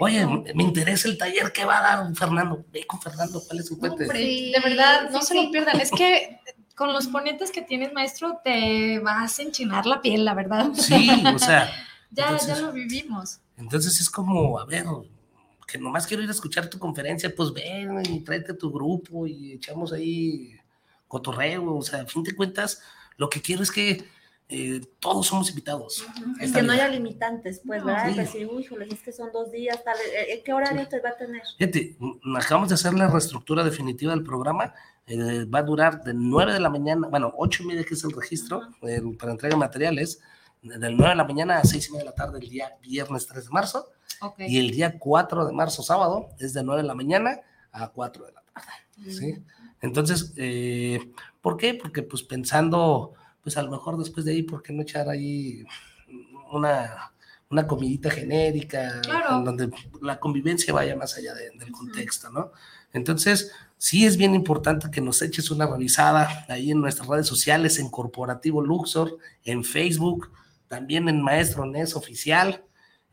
Oye, me interesa el taller que va a dar Fernando. Ve con Fernando, ¿cuál es su puente? de verdad, no se lo pierdan. Es que con los ponentes que tienes, maestro, te vas a enchinar la piel, la verdad. Sí, o sea. ya, ya lo vivimos. Entonces es como, a ver, que nomás quiero ir a escuchar tu conferencia, pues ven y tráete tu grupo y echamos ahí cotorreo, o sea, a fin de cuentas, lo que quiero es que eh, todos somos invitados. Y que no haya limitantes, pues, ¿verdad? Sí. Decir, uy, es que son dos días, tal, eh, ¿qué horario te va a tener? Fíjate, acabamos de hacer la reestructura definitiva del programa, eh, va a durar de 9 de la mañana, bueno, 8 y media que es el registro para entrega de materiales, del 9 de la mañana a 6 y media de la tarde el día viernes 3 de marzo, y el día 4 de marzo, sábado, es de 9 de la mañana a 4 de la tarde, ¿sí? Entonces, eh, ¿por qué? Porque pues pensando, pues a lo mejor después de ahí, ¿por qué no echar ahí una, una comidita genérica, donde la convivencia vaya más allá del contexto, ¿no? Entonces, sí es bien importante que nos eches una revisada ahí en nuestras redes sociales, en Corporativo Luxor, en Facebook, también en Maestro NES Oficial.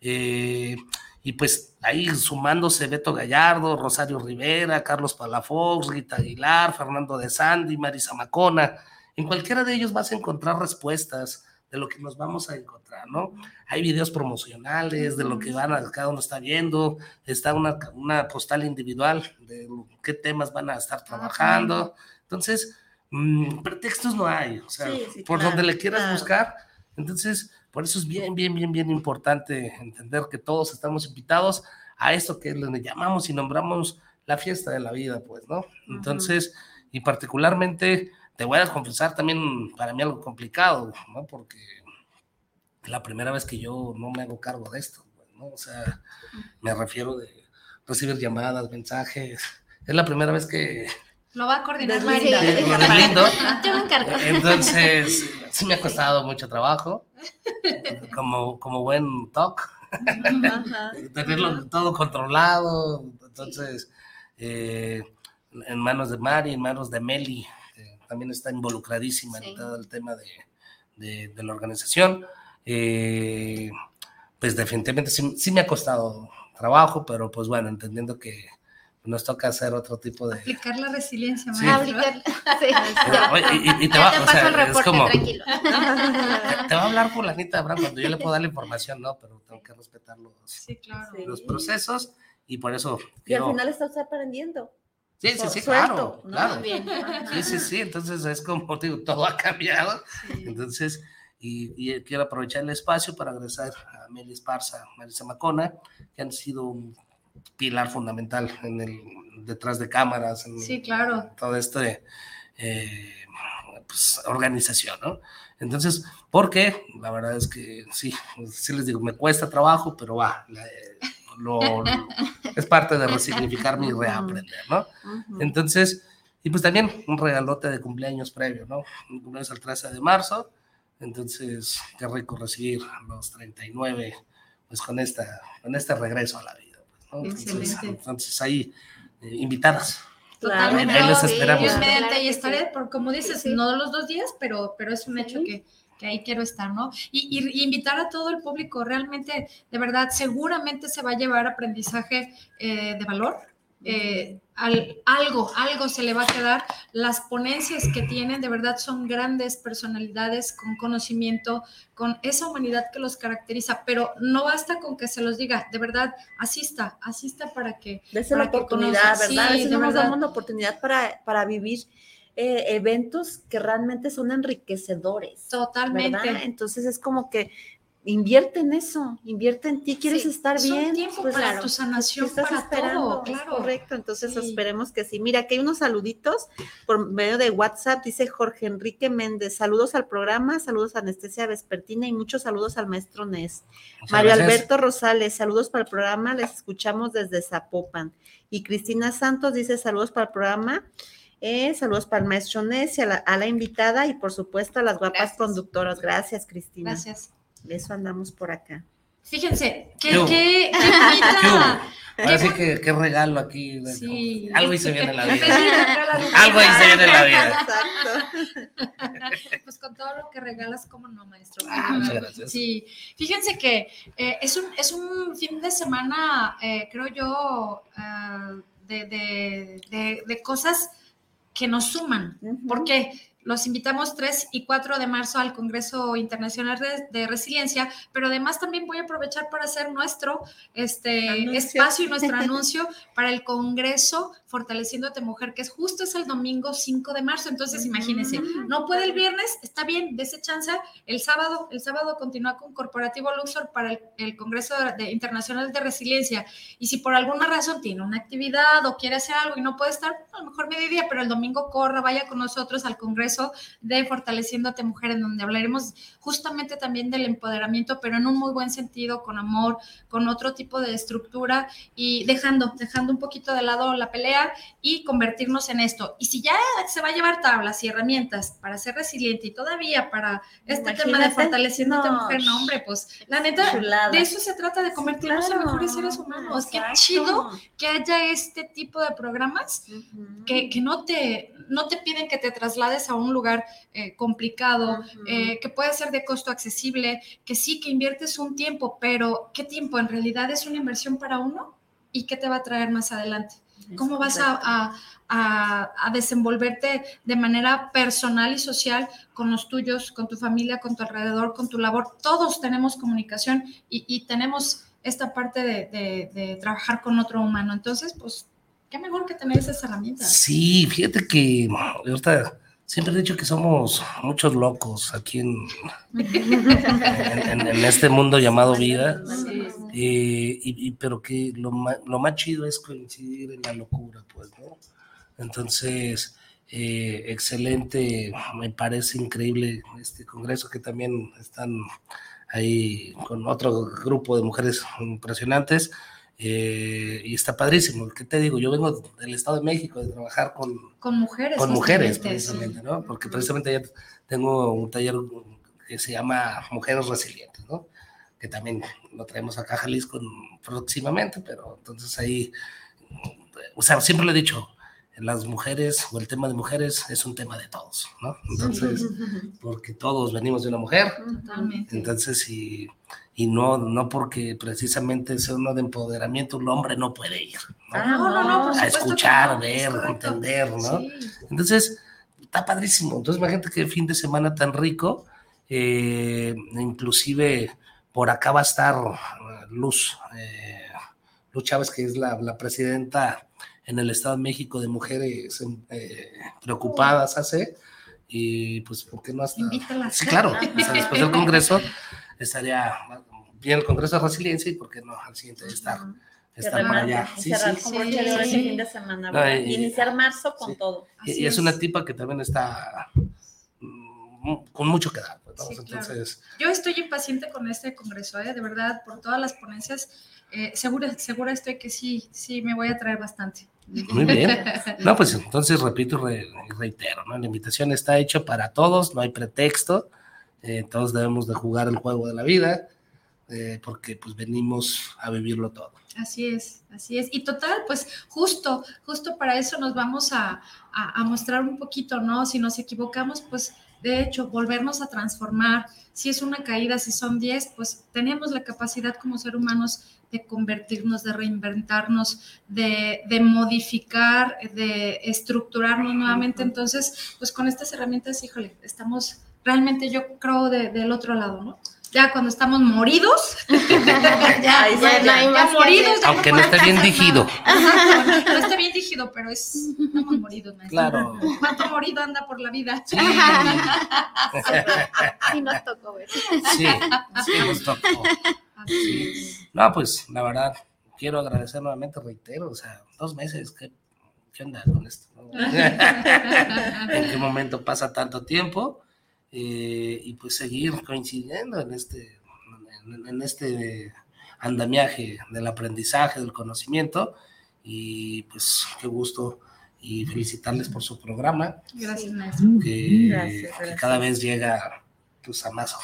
Eh, y pues ahí sumándose Beto Gallardo, Rosario Rivera, Carlos Palafox, Rita Aguilar, Fernando de Sandy, Marisa Macona. En cualquiera de ellos vas a encontrar respuestas de lo que nos vamos a encontrar, ¿no? Hay videos promocionales de lo que van a, cada uno está viendo, está una, una postal individual de qué temas van a estar trabajando. Entonces, mmm, pretextos no hay, o sea, por donde le quieras buscar. Entonces, por eso es bien, bien, bien, bien importante entender que todos estamos invitados a esto que le llamamos y nombramos la fiesta de la vida, pues, ¿no? Entonces, y particularmente, te voy a confesar también para mí algo complicado, ¿no? Porque la primera vez que yo no me hago cargo de esto, ¿no? O sea, me refiero de recibir llamadas, mensajes. Es la primera vez que lo va a coordinar María. Entonces, sí me ha costado mucho trabajo, como, como buen talk, tenerlo todo controlado. Entonces, eh, en manos de Mari, en manos de Meli, también está involucradísima en todo el tema de, de, la organización. Eh, pues definitivamente sí, sí me ha costado trabajo, pero pues bueno, entendiendo que nos toca hacer otro tipo de... Aplicar la resiliencia, sí. Aplicar, sí. Y, te va, o sea, es como... Tranquilo. Te, va a hablar por la nita Abraham cuando yo le puedo dar la información, ¿no? Pero tengo que respetar los, sí, claro. los procesos y por eso... Y al final estás aprendiendo. Sí, sí, sí, claro, claro. Sí, sí, sí, entonces es como, digo, todo ha cambiado. Entonces, y, y, quiero aprovechar el espacio para agradecer a Meli Esparza, Marisa Macona, que han sido un pilar fundamental en el detrás de cámaras, en sí, claro. todo esto de eh, pues, organización, ¿no? Entonces, ¿por qué? La verdad es que sí, sí les digo, me cuesta trabajo, pero va, es parte de resignificar mi reaprender, ¿no? Entonces, y pues también un regalote de cumpleaños previo, ¿no? Un cumpleaños el 13 de marzo, entonces, qué rico recibir los 39, pues con, esta, con este regreso a la vida. Entonces, ahí, eh, invitadas. Totalmente. Ahí les esperamos. y estaré, por, como dices, no los dos días, pero, pero es un hecho que, que ahí quiero estar, ¿no? Y, invitar a todo el público, realmente, de verdad, seguramente se va a llevar aprendizaje eh, de valor, eh, algo, algo se le va a quedar. Las ponencias que tienen de verdad son grandes personalidades con conocimiento, con esa humanidad que los caracteriza, pero no basta con que se los diga, de verdad, asista, asista para que... Dese la oportunidad, ¿verdad? Sí, nos damos una oportunidad para, para vivir eh, eventos que realmente son enriquecedores. Totalmente. Entonces es como que invierte en eso, invierte en ti, quieres estar bien. Tiempo pues para tu sanación, para todo, claro. Correcto, entonces esperemos que sí. Mira, aquí hay unos saluditos por medio de WhatsApp, dice Jorge Enrique Méndez, saludos al programa, saludos a Anestesia Vespertina y muchos saludos al maestro Nes. Mario Alberto Rosales, saludos para el programa, les escuchamos desde Zapopan. Y Cristina Santos dice saludos para el programa. Eh, saludos para el maestro Nes y a la, invitada y por supuesto a las guapas conductoras. Gracias, Cristina. Gracias. Eso andamos por acá. Fíjense, ¿qué, qué, Así que qué regalo aquí. Sí. Algo ahí se viene en la vida. Algo ahí se viene en la vida. Exacto. Pues con todo lo que regalas, ¿cómo no, maestro? Ah, muchas gracias. Sí, fíjense que eh, es, un, es un fin de semana, eh, creo yo, uh, de, de, de, de, cosas que nos suman. ¿Por qué? Los invitamos 3 y 4 de marzo al Congreso Internacional de, Resiliencia, pero además también voy a aprovechar para hacer nuestro este, espacio y nuestro anuncio para el Congreso Fortaleciéndote Mujer, que es justo es el domingo 5 de marzo. Entonces, imagínense, no puede el viernes, está bien, de ese chance. El sábado, el sábado continúa con Corporativo Luxor para el, Congreso Internacional de Resiliencia. Y si por alguna razón tiene una actividad o quiere hacer algo y no puede estar, a lo mejor mediodía, pero el domingo corra, vaya con nosotros al Congreso de Fortaleciéndote Mujer, en donde hablaremos justamente también del empoderamiento, pero en un muy buen sentido, con amor, con otro tipo de estructura y dejando, dejando un poquito de lado la pelea y convertirnos en esto. Y si ya se va a llevar tablas y herramientas para ser resiliente y todavía para este tema de Fortaleciéndote Mujer, no, hombre, pues la neta, de eso se trata, de convertirnos en mejores seres humanos. Qué chido que haya este tipo de programas que, que no, te, no te piden que te traslades a un lugar eh, complicado, eh, que puede ser de costo accesible, que sí, que inviertes un tiempo, pero ¿qué tiempo? ¿En realidad es una inversión para uno? ¿Y qué te va a traer más adelante? ¿Cómo vas a, desenvolverte de manera personal y social con los tuyos, con tu familia, con tu alrededor, con tu labor? Todos tenemos comunicación y, tenemos esta parte de, de, trabajar con otro humano. Entonces, pues, qué mejor que tener esas herramientas. Sí, fíjate que ahorita Siempre he dicho que somos muchos locos aquí en, en, este mundo llamado vida, eh, y, pero que lo, lo, más chido es coincidir en la locura, pues, ¿no? Entonces, eh, excelente, me parece increíble este congreso que también están ahí con otro grupo de mujeres impresionantes. Eh, y está padrísimo. ¿Qué te digo? Yo vengo del Estado de México de trabajar con, con mujeres. Con mujeres, precisamente, ¿no? Porque precisamente ya tengo un taller que se llama Mujeres Resilientes, ¿no? Que también lo traemos acá a Jalisco próximamente, pero entonces ahí, o sea, siempre lo he dicho, las mujeres o el tema de mujeres es un tema de todos, ¿no? Entonces, porque todos venimos de una mujer. Totalmente. Entonces, y y no, no porque precisamente sea uno de empoderamiento, un hombre no puede ir ah, a escuchar, ver, entender, ¿no? Entonces, está padrísimo. Entonces, imagínate que fin de semana tan rico, eh, inclusive por acá va a estar Luz, eh, Luz Chávez, que es la, presidenta en el Estado de México de Mujeres eh, Preocupadas, hace, y pues, ¿por qué no hasta? Sí, claro, después del Congreso estaría bien el Congreso de Resiliencia y por qué no al siguiente estar, estar para allá. Sí, sí, fin de semana, y, iniciar marzo con todo. Y, es una tipa que también está mm, con mucho que dar. Pues, Entonces, Yo estoy impaciente con este Congreso, ¿eh? de verdad, por todas las ponencias. Eh, segura, segura estoy que sí, sí, me voy a traer bastante. Muy bien. No, pues entonces repito y reitero, ¿no? La invitación está hecha para todos, no hay pretexto. Eh, todos debemos de jugar el juego de la vida, eh, porque pues venimos a vivirlo todo. Así es, así es. Y total, pues justo, justo para eso nos vamos a, a, mostrar un poquito, ¿no? Si nos equivocamos, pues de hecho, volvernos a transformar. Si es una caída, si son 10, pues tenemos la capacidad como ser humanos de convertirnos, de reinventarnos, de, de, modificar, de estructurarnos nuevamente. Entonces, pues con estas herramientas, híjole, estamos realmente yo creo del otro lado, ¿no? Ya cuando estamos moridos, ya, ya, moridos. Aunque no esté bien digido. no, esté bien digido, pero es, estamos moridos, maestro. Claro. ¿Cuánto morido anda por la vida? Sí, sí nos tocó ver. Sí, sí nos tocó. No, pues la verdad, quiero agradecer nuevamente, reitero, o sea, dos meses, ¿qué, qué onda con esto? ¿En qué momento pasa tanto tiempo? Eh, y pues seguir coincidiendo en este, en, este andamiaje del aprendizaje, del conocimiento. Y pues qué gusto y felicitarles por su programa. Gracias, Que, cada vez llega pues, a, más,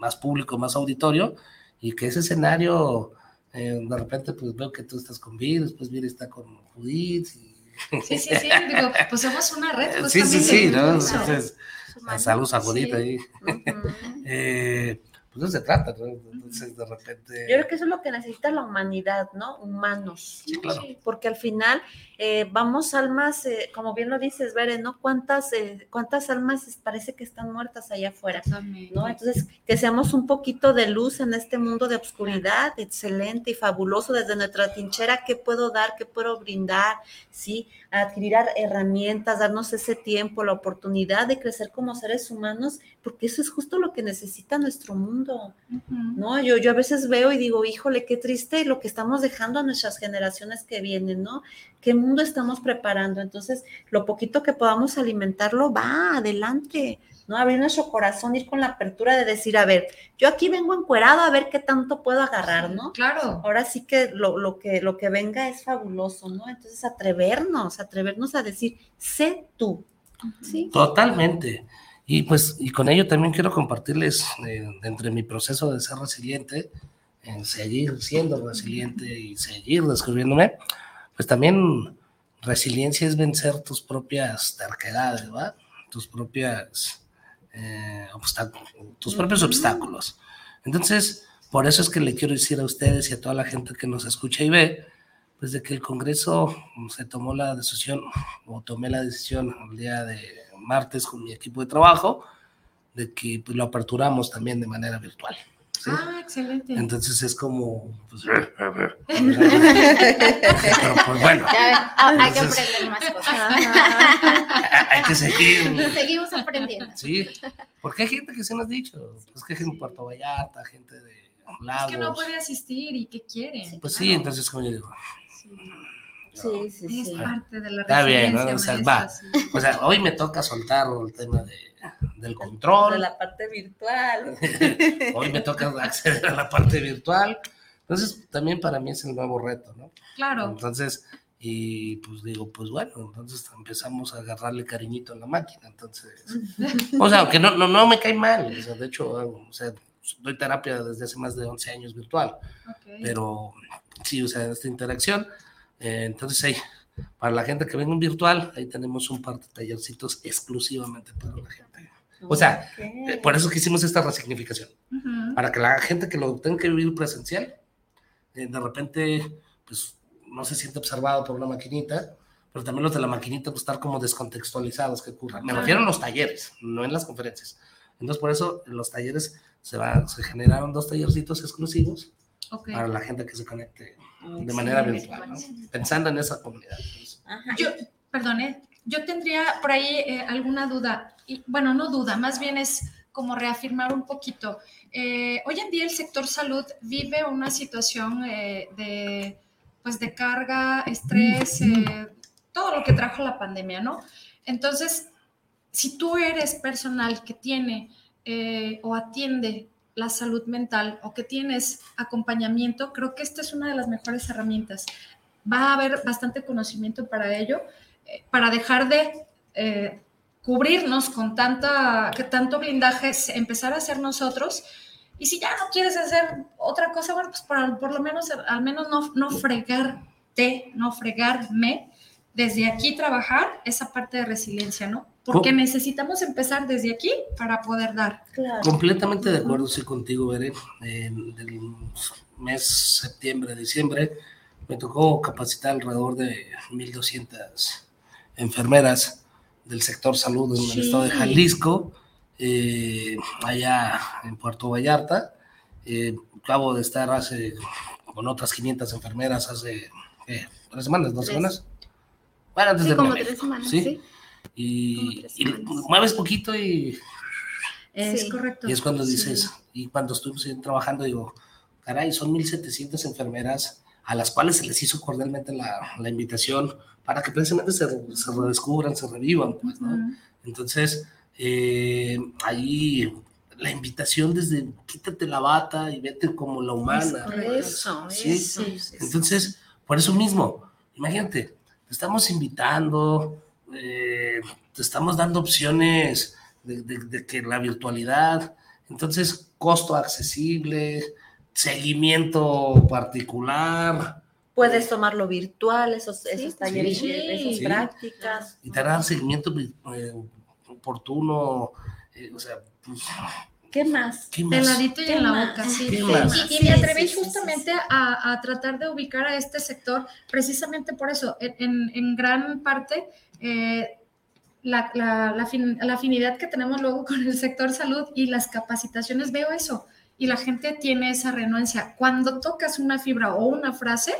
más público, más auditorio. y que ese escenario, eh, de repente, pues veo que tú estás con virus, pues Vir está con Judith. Sí, sí, sí, digo, pues somos una red. Sí, sí, sí, ¿no? Entonces, saludos a Judith ahí. eh, pues no se trata, ¿no? Entonces de repente... Yo creo que eso es lo que necesita la humanidad, ¿no? Humanos. Sí, claro. Porque al final eh, vamos almas, eh, como bien lo dices, Bere, ¿no? ¿Cuántas, eh, ¿Cuántas almas parece que están muertas allá afuera? ¿no? Entonces, que seamos un poquito de luz en este mundo de obscuridad, excelente y fabuloso desde nuestra trinchera, ¿qué puedo dar? ¿Qué puedo brindar? ¿Sí? Adquirir herramientas, darnos ese tiempo, la oportunidad de crecer como seres humanos, porque eso es justo lo que necesita nuestro mundo, ¿no? Yo, yo a veces veo y digo, híjole, qué triste lo que estamos dejando a nuestras generaciones que vienen, ¿no? qué mundo estamos preparando. Entonces, lo poquito que podamos alimentarlo, va, adelante, ¿no? Abrir nuestro corazón, ir con la apertura de decir, a ver, yo aquí vengo encuerado a ver qué tanto puedo agarrar, ¿no? Claro. Ahora sí que lo, lo, que lo que venga es fabuloso, ¿no? Entonces, atrevernos, atrevernos a decir, sé tú. ¿Sí? Totalmente. Y pues, y con ello también quiero compartirles, eh, entre mi proceso de ser resiliente, en seguir siendo resiliente y seguir descubriéndome, pues también resiliencia es vencer tus propias terquedades, ¿va? Tus propias, eh, tus propios obstáculos. Entonces, por eso es que le quiero decir a ustedes y a toda la gente que nos escucha y ve, pues de que el Congreso se tomó la decisión, o tomé la decisión el día de martes con mi equipo de trabajo, de que pues, lo aperturamos también de manera virtual. Ah, excelente. Entonces es como, pues, pero pues bueno. hay que aprender más cosas. hay que seguir. Seguimos aprendiendo. Sí, porque hay gente que se nos ha dicho, pues que es en Puerto Vallarta, gente de Lagos. Es que no puede asistir y que quiere. Pues sí, entonces como yo digo. Sí, sí, sí. Es parte de la Está bien, ¿no? O sea, va. O sea, hoy me toca soltar el tema de del control. De la parte virtual. Hoy me toca acceder a la parte virtual. Entonces, también para mí es el nuevo reto, ¿no? Claro. Entonces, y pues digo, pues bueno, entonces empezamos a agarrarle cariñito a la máquina. Entonces, o sea, aunque no, no, no me cae mal. O sea, de hecho, o sea, doy terapia desde hace más de 11 años virtual. Pero sí, o sea, esta interacción. Eh, entonces, ahí, para la gente que venga en virtual, ahí tenemos un par de tallercitos exclusivamente para la gente. O sea, eh, por eso que hicimos esta resignificación. Para que la gente que lo tenga que vivir presencial, eh, de repente, pues no se siente observado por una maquinita, pero también los de la maquinita pues estar como descontextualizados que ocurran. Me refiero a los talleres, no en las conferencias. Entonces, por eso en los talleres se, va, se generaron dos tallercitos exclusivos para la gente que se conecte de manera virtual, pensando en esa comunidad. Yo, perdone, yo tendría por ahí eh, alguna duda, y, bueno, no duda, más bien es como reafirmar un poquito. Eh, hoy en día el sector salud vive una situación eh, de, pues de carga, estrés, todo lo que trajo la pandemia, ¿no? Entonces, si tú eres personal que tiene o atiende la salud mental o que tienes acompañamiento, creo que esta es una de las mejores herramientas. Va a haber bastante conocimiento para ello para dejar de eh, cubrirnos con tanta, que tanto blindaje, empezar a hacer nosotros. Y si ya no quieres hacer otra cosa, bueno, pues por, por lo menos, al menos no, no fregarte, no fregarme, desde aquí trabajar esa parte de resiliencia, ¿no? Porque necesitamos empezar desde aquí para poder dar. Completamente de acuerdo, sí, contigo, Beren. En el mes septiembre, diciembre, me tocó capacitar alrededor de 1.200 enfermeras del sector salud en el estado de Jalisco, eh, allá en Puerto Vallarta. Eh, acabo de estar hace con otras 500 enfermeras hace eh, tres semanas, dos semanas. Bueno, antes de como tres semanas, ¿sí? Y, mueves poquito y... Es correcto. Y es cuando dices, y cuando estuvimos trabajando, digo, caray, son 1.700 enfermeras a las cuales se les hizo cordialmente la, la invitación para que precisamente se, se redescubran, se revivan, pues, ¿no? Entonces, eh, ahí la invitación desde quítate la bata y vete como la humana. Eso, eso, Entonces, por eso mismo, imagínate, te estamos invitando, eh, te estamos dando opciones de, de, que la virtualidad, entonces costo accesible, seguimiento particular. Puedes tomarlo virtual, esos, esos talleres, esas prácticas. Y te dar seguimiento eh, oportuno, eh, o sea, pues, ¿Qué más? ¿Qué Peladito y en la boca, sí. Y, me atreví justamente a, tratar de ubicar a este sector precisamente por eso. En, en gran parte, eh, la, la, la, afinidad que tenemos luego con el sector salud y las capacitaciones, veo eso. Y la gente tiene esa renuencia. Cuando tocas una fibra o una frase,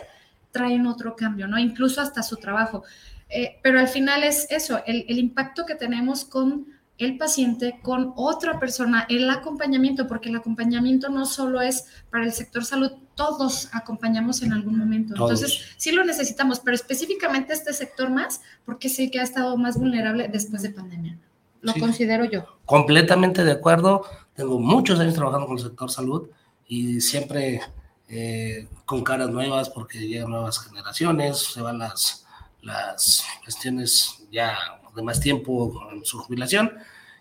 traen otro cambio, ¿no? Incluso hasta su trabajo. Eh, pero al final es eso, el impacto que tenemos con el paciente con otra persona, el acompañamiento, porque el acompañamiento no solo es para el sector salud, todos acompañamos en algún momento. Entonces, sí lo necesitamos, pero específicamente este sector más, porque sé que ha estado más vulnerable después de pandemia. Lo considero yo. Completamente de acuerdo. Tengo muchos años trabajando con el sector salud y siempre eh, con caras nuevas porque llegan nuevas generaciones, se van las, las cuestiones ya de más tiempo en su jubilación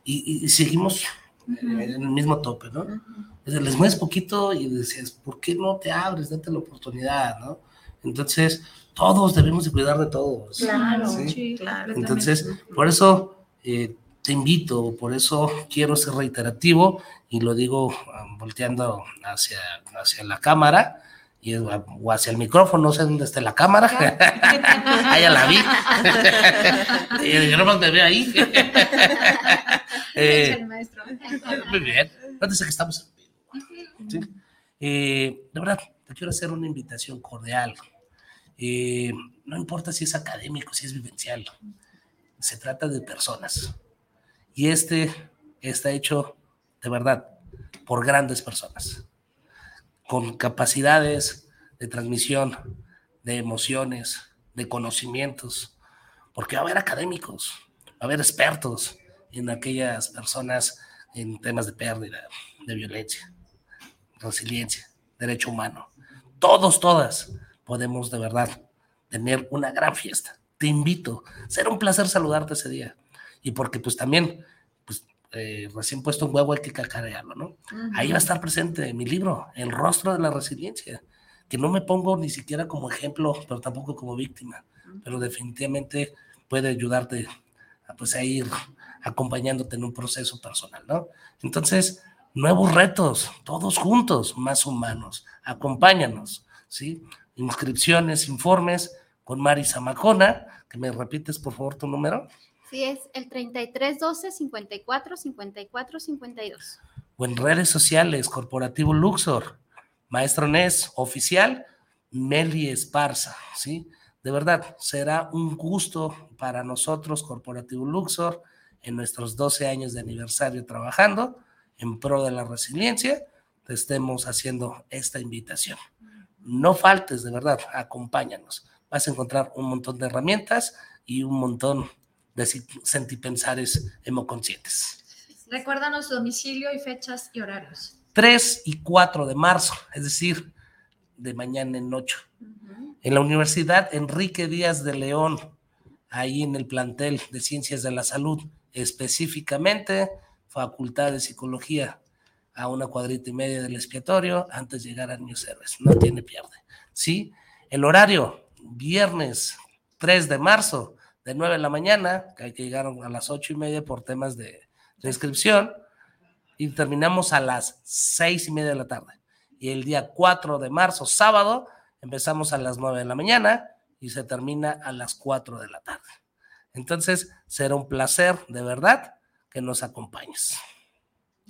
y, seguimos en el mismo tope, ¿no? Les mueves poquito y decías, ¿por qué no te abres? Date la oportunidad, ¿no? Entonces, todos debemos de cuidar de todos. Claro, ¿sí? claro. Entonces, por eso eh, te invito, por eso quiero ser reiterativo y lo digo um, volteando hacia, hacia la cámara y, o hacia el micrófono, no sé dónde está la cámara. Ahí ya la vi. y el micrófono me ve ahí. eh, muy bien. Antes que estamos ¿sí? eh, de verdad, te quiero hacer una invitación cordial. Eh, no importa si es académico, si es vivencial. Se trata de personas. Y este está hecho de verdad por grandes personas con capacidades de transmisión de emociones, de conocimientos, porque va a haber académicos, va a haber expertos en aquellas personas en temas de pérdida, de violencia, resiliencia, derecho humano. Todos, todas podemos de verdad tener una gran fiesta. Te invito, será un placer saludarte ese día. Y porque pues también eh, recién puesto un huevo hay que cacarearlo, ¿no? Ahí va a estar presente mi libro, El rostro de la resiliencia, que no me pongo ni siquiera como ejemplo, pero tampoco como víctima, pero definitivamente puede ayudarte a, pues, a ir acompañándote en un proceso personal, ¿no? Entonces, nuevos retos, todos juntos, más humanos, acompáñanos, ¿sí? Inscripciones, informes con Mari Zamacona, que me repites por favor tu número. Sí, es el 3312 54 54 52. O en redes sociales, Corporativo Luxor, Maestro Nes, oficial, Meli Esparza, ¿sí? De verdad, será un gusto para nosotros, Corporativo Luxor, en nuestros 12 años de aniversario trabajando en pro de la resiliencia, te estemos haciendo esta invitación. No faltes, de verdad, acompáñanos. Vas a encontrar un montón de herramientas y un montón de sentipensares hemoconscientes. Recuérdanos domicilio y fechas y horarios. 3 y 4 de marzo, es decir, de mañana en 8. En la Universidad Enrique Díaz de León, ahí en el plantel de Ciencias de la Salud, específicamente Facultad de Psicología, a una cuadrita y media del expiatorio antes de llegar a New Service. No tiene pierde. ¿Sí? El horario, viernes 3 de marzo, de 9 de la mañana, que hay que llegar a las ocho y media por temas de, inscripción, y terminamos a las seis y media de la tarde. Y el día 4 de marzo, sábado, empezamos a las 9 de la mañana y se termina a las 4 de la tarde. Entonces, será un placer, de verdad, que nos acompañes.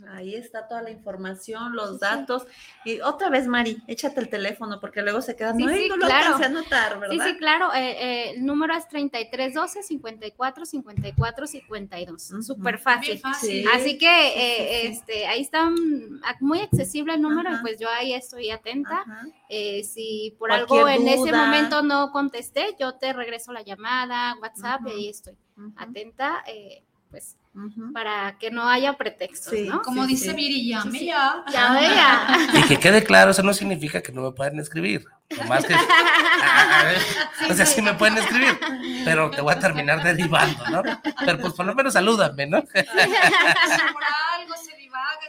Ahí está toda la información, los datos. Y otra vez, Mari, échate el teléfono porque luego se queda, sí, no, sí, no lo claro. a anotar, ¿verdad? Sí, sí, claro. Eh, eh, el número es 3312 54 54 52. Súper fácil. fácil. Así que eh, este, ahí está muy accesible el número y pues yo ahí estoy atenta. si por algo en ese momento no contesté, yo te regreso la llamada, WhatsApp y ahí estoy atenta. pues para que no haya pretextos, ¿no? Como dice Viri, llame ya. Llame ya. Y que quede claro, eso no significa que no me puedan escribir. Más que, o sea, sí me pueden escribir, pero te voy a terminar derivando, ¿no? Pero pues por lo menos salúdame, ¿no? por algo se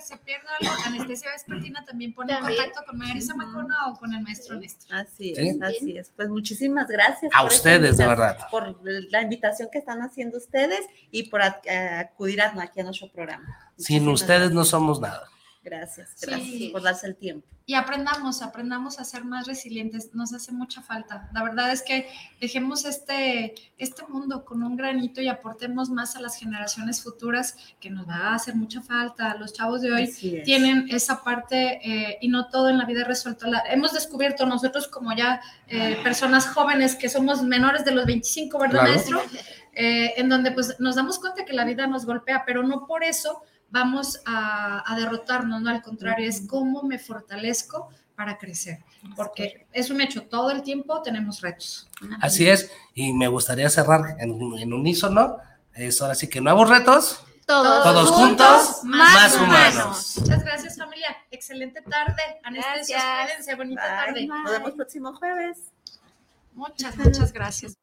se pierda algo, Anestesia Vespertina también pone en contacto con Marisa Macona o con el maestro Néstor. Así es, así es. Pues muchísimas gracias. A ustedes, de verdad. Por la invitación que están haciendo ustedes y por acudir aquí a nuestro programa. Sin ustedes no somos nada. Gracias, gracias por darse el tiempo. Y aprendamos, aprendamos a ser más resilientes, nos hace mucha falta. La verdad es que dejemos este, este mundo con un granito y aportemos más a las generaciones futuras, que nos va a hacer mucha falta. Los chavos de hoy tienen esa parte eh, y no todo en la vida resuelto. La, hemos descubierto nosotros como ya eh, personas jóvenes que somos menores de los 25, ¿verdad, maestro? Eh, en donde pues nos damos cuenta que la vida nos golpea, pero no por eso vamos a, derrotarnos, no al contrario, es cómo me fortalezco para crecer, porque es un hecho, todo el tiempo tenemos retos. Así es, y me gustaría cerrar en, en unísono, es ahora sí que nuevos retos. Todos, juntos, más, humanos. Muchas gracias familia, excelente tarde, anestesia, cuídense, bonita tarde. Nos vemos próximo jueves. Muchas, muchas gracias.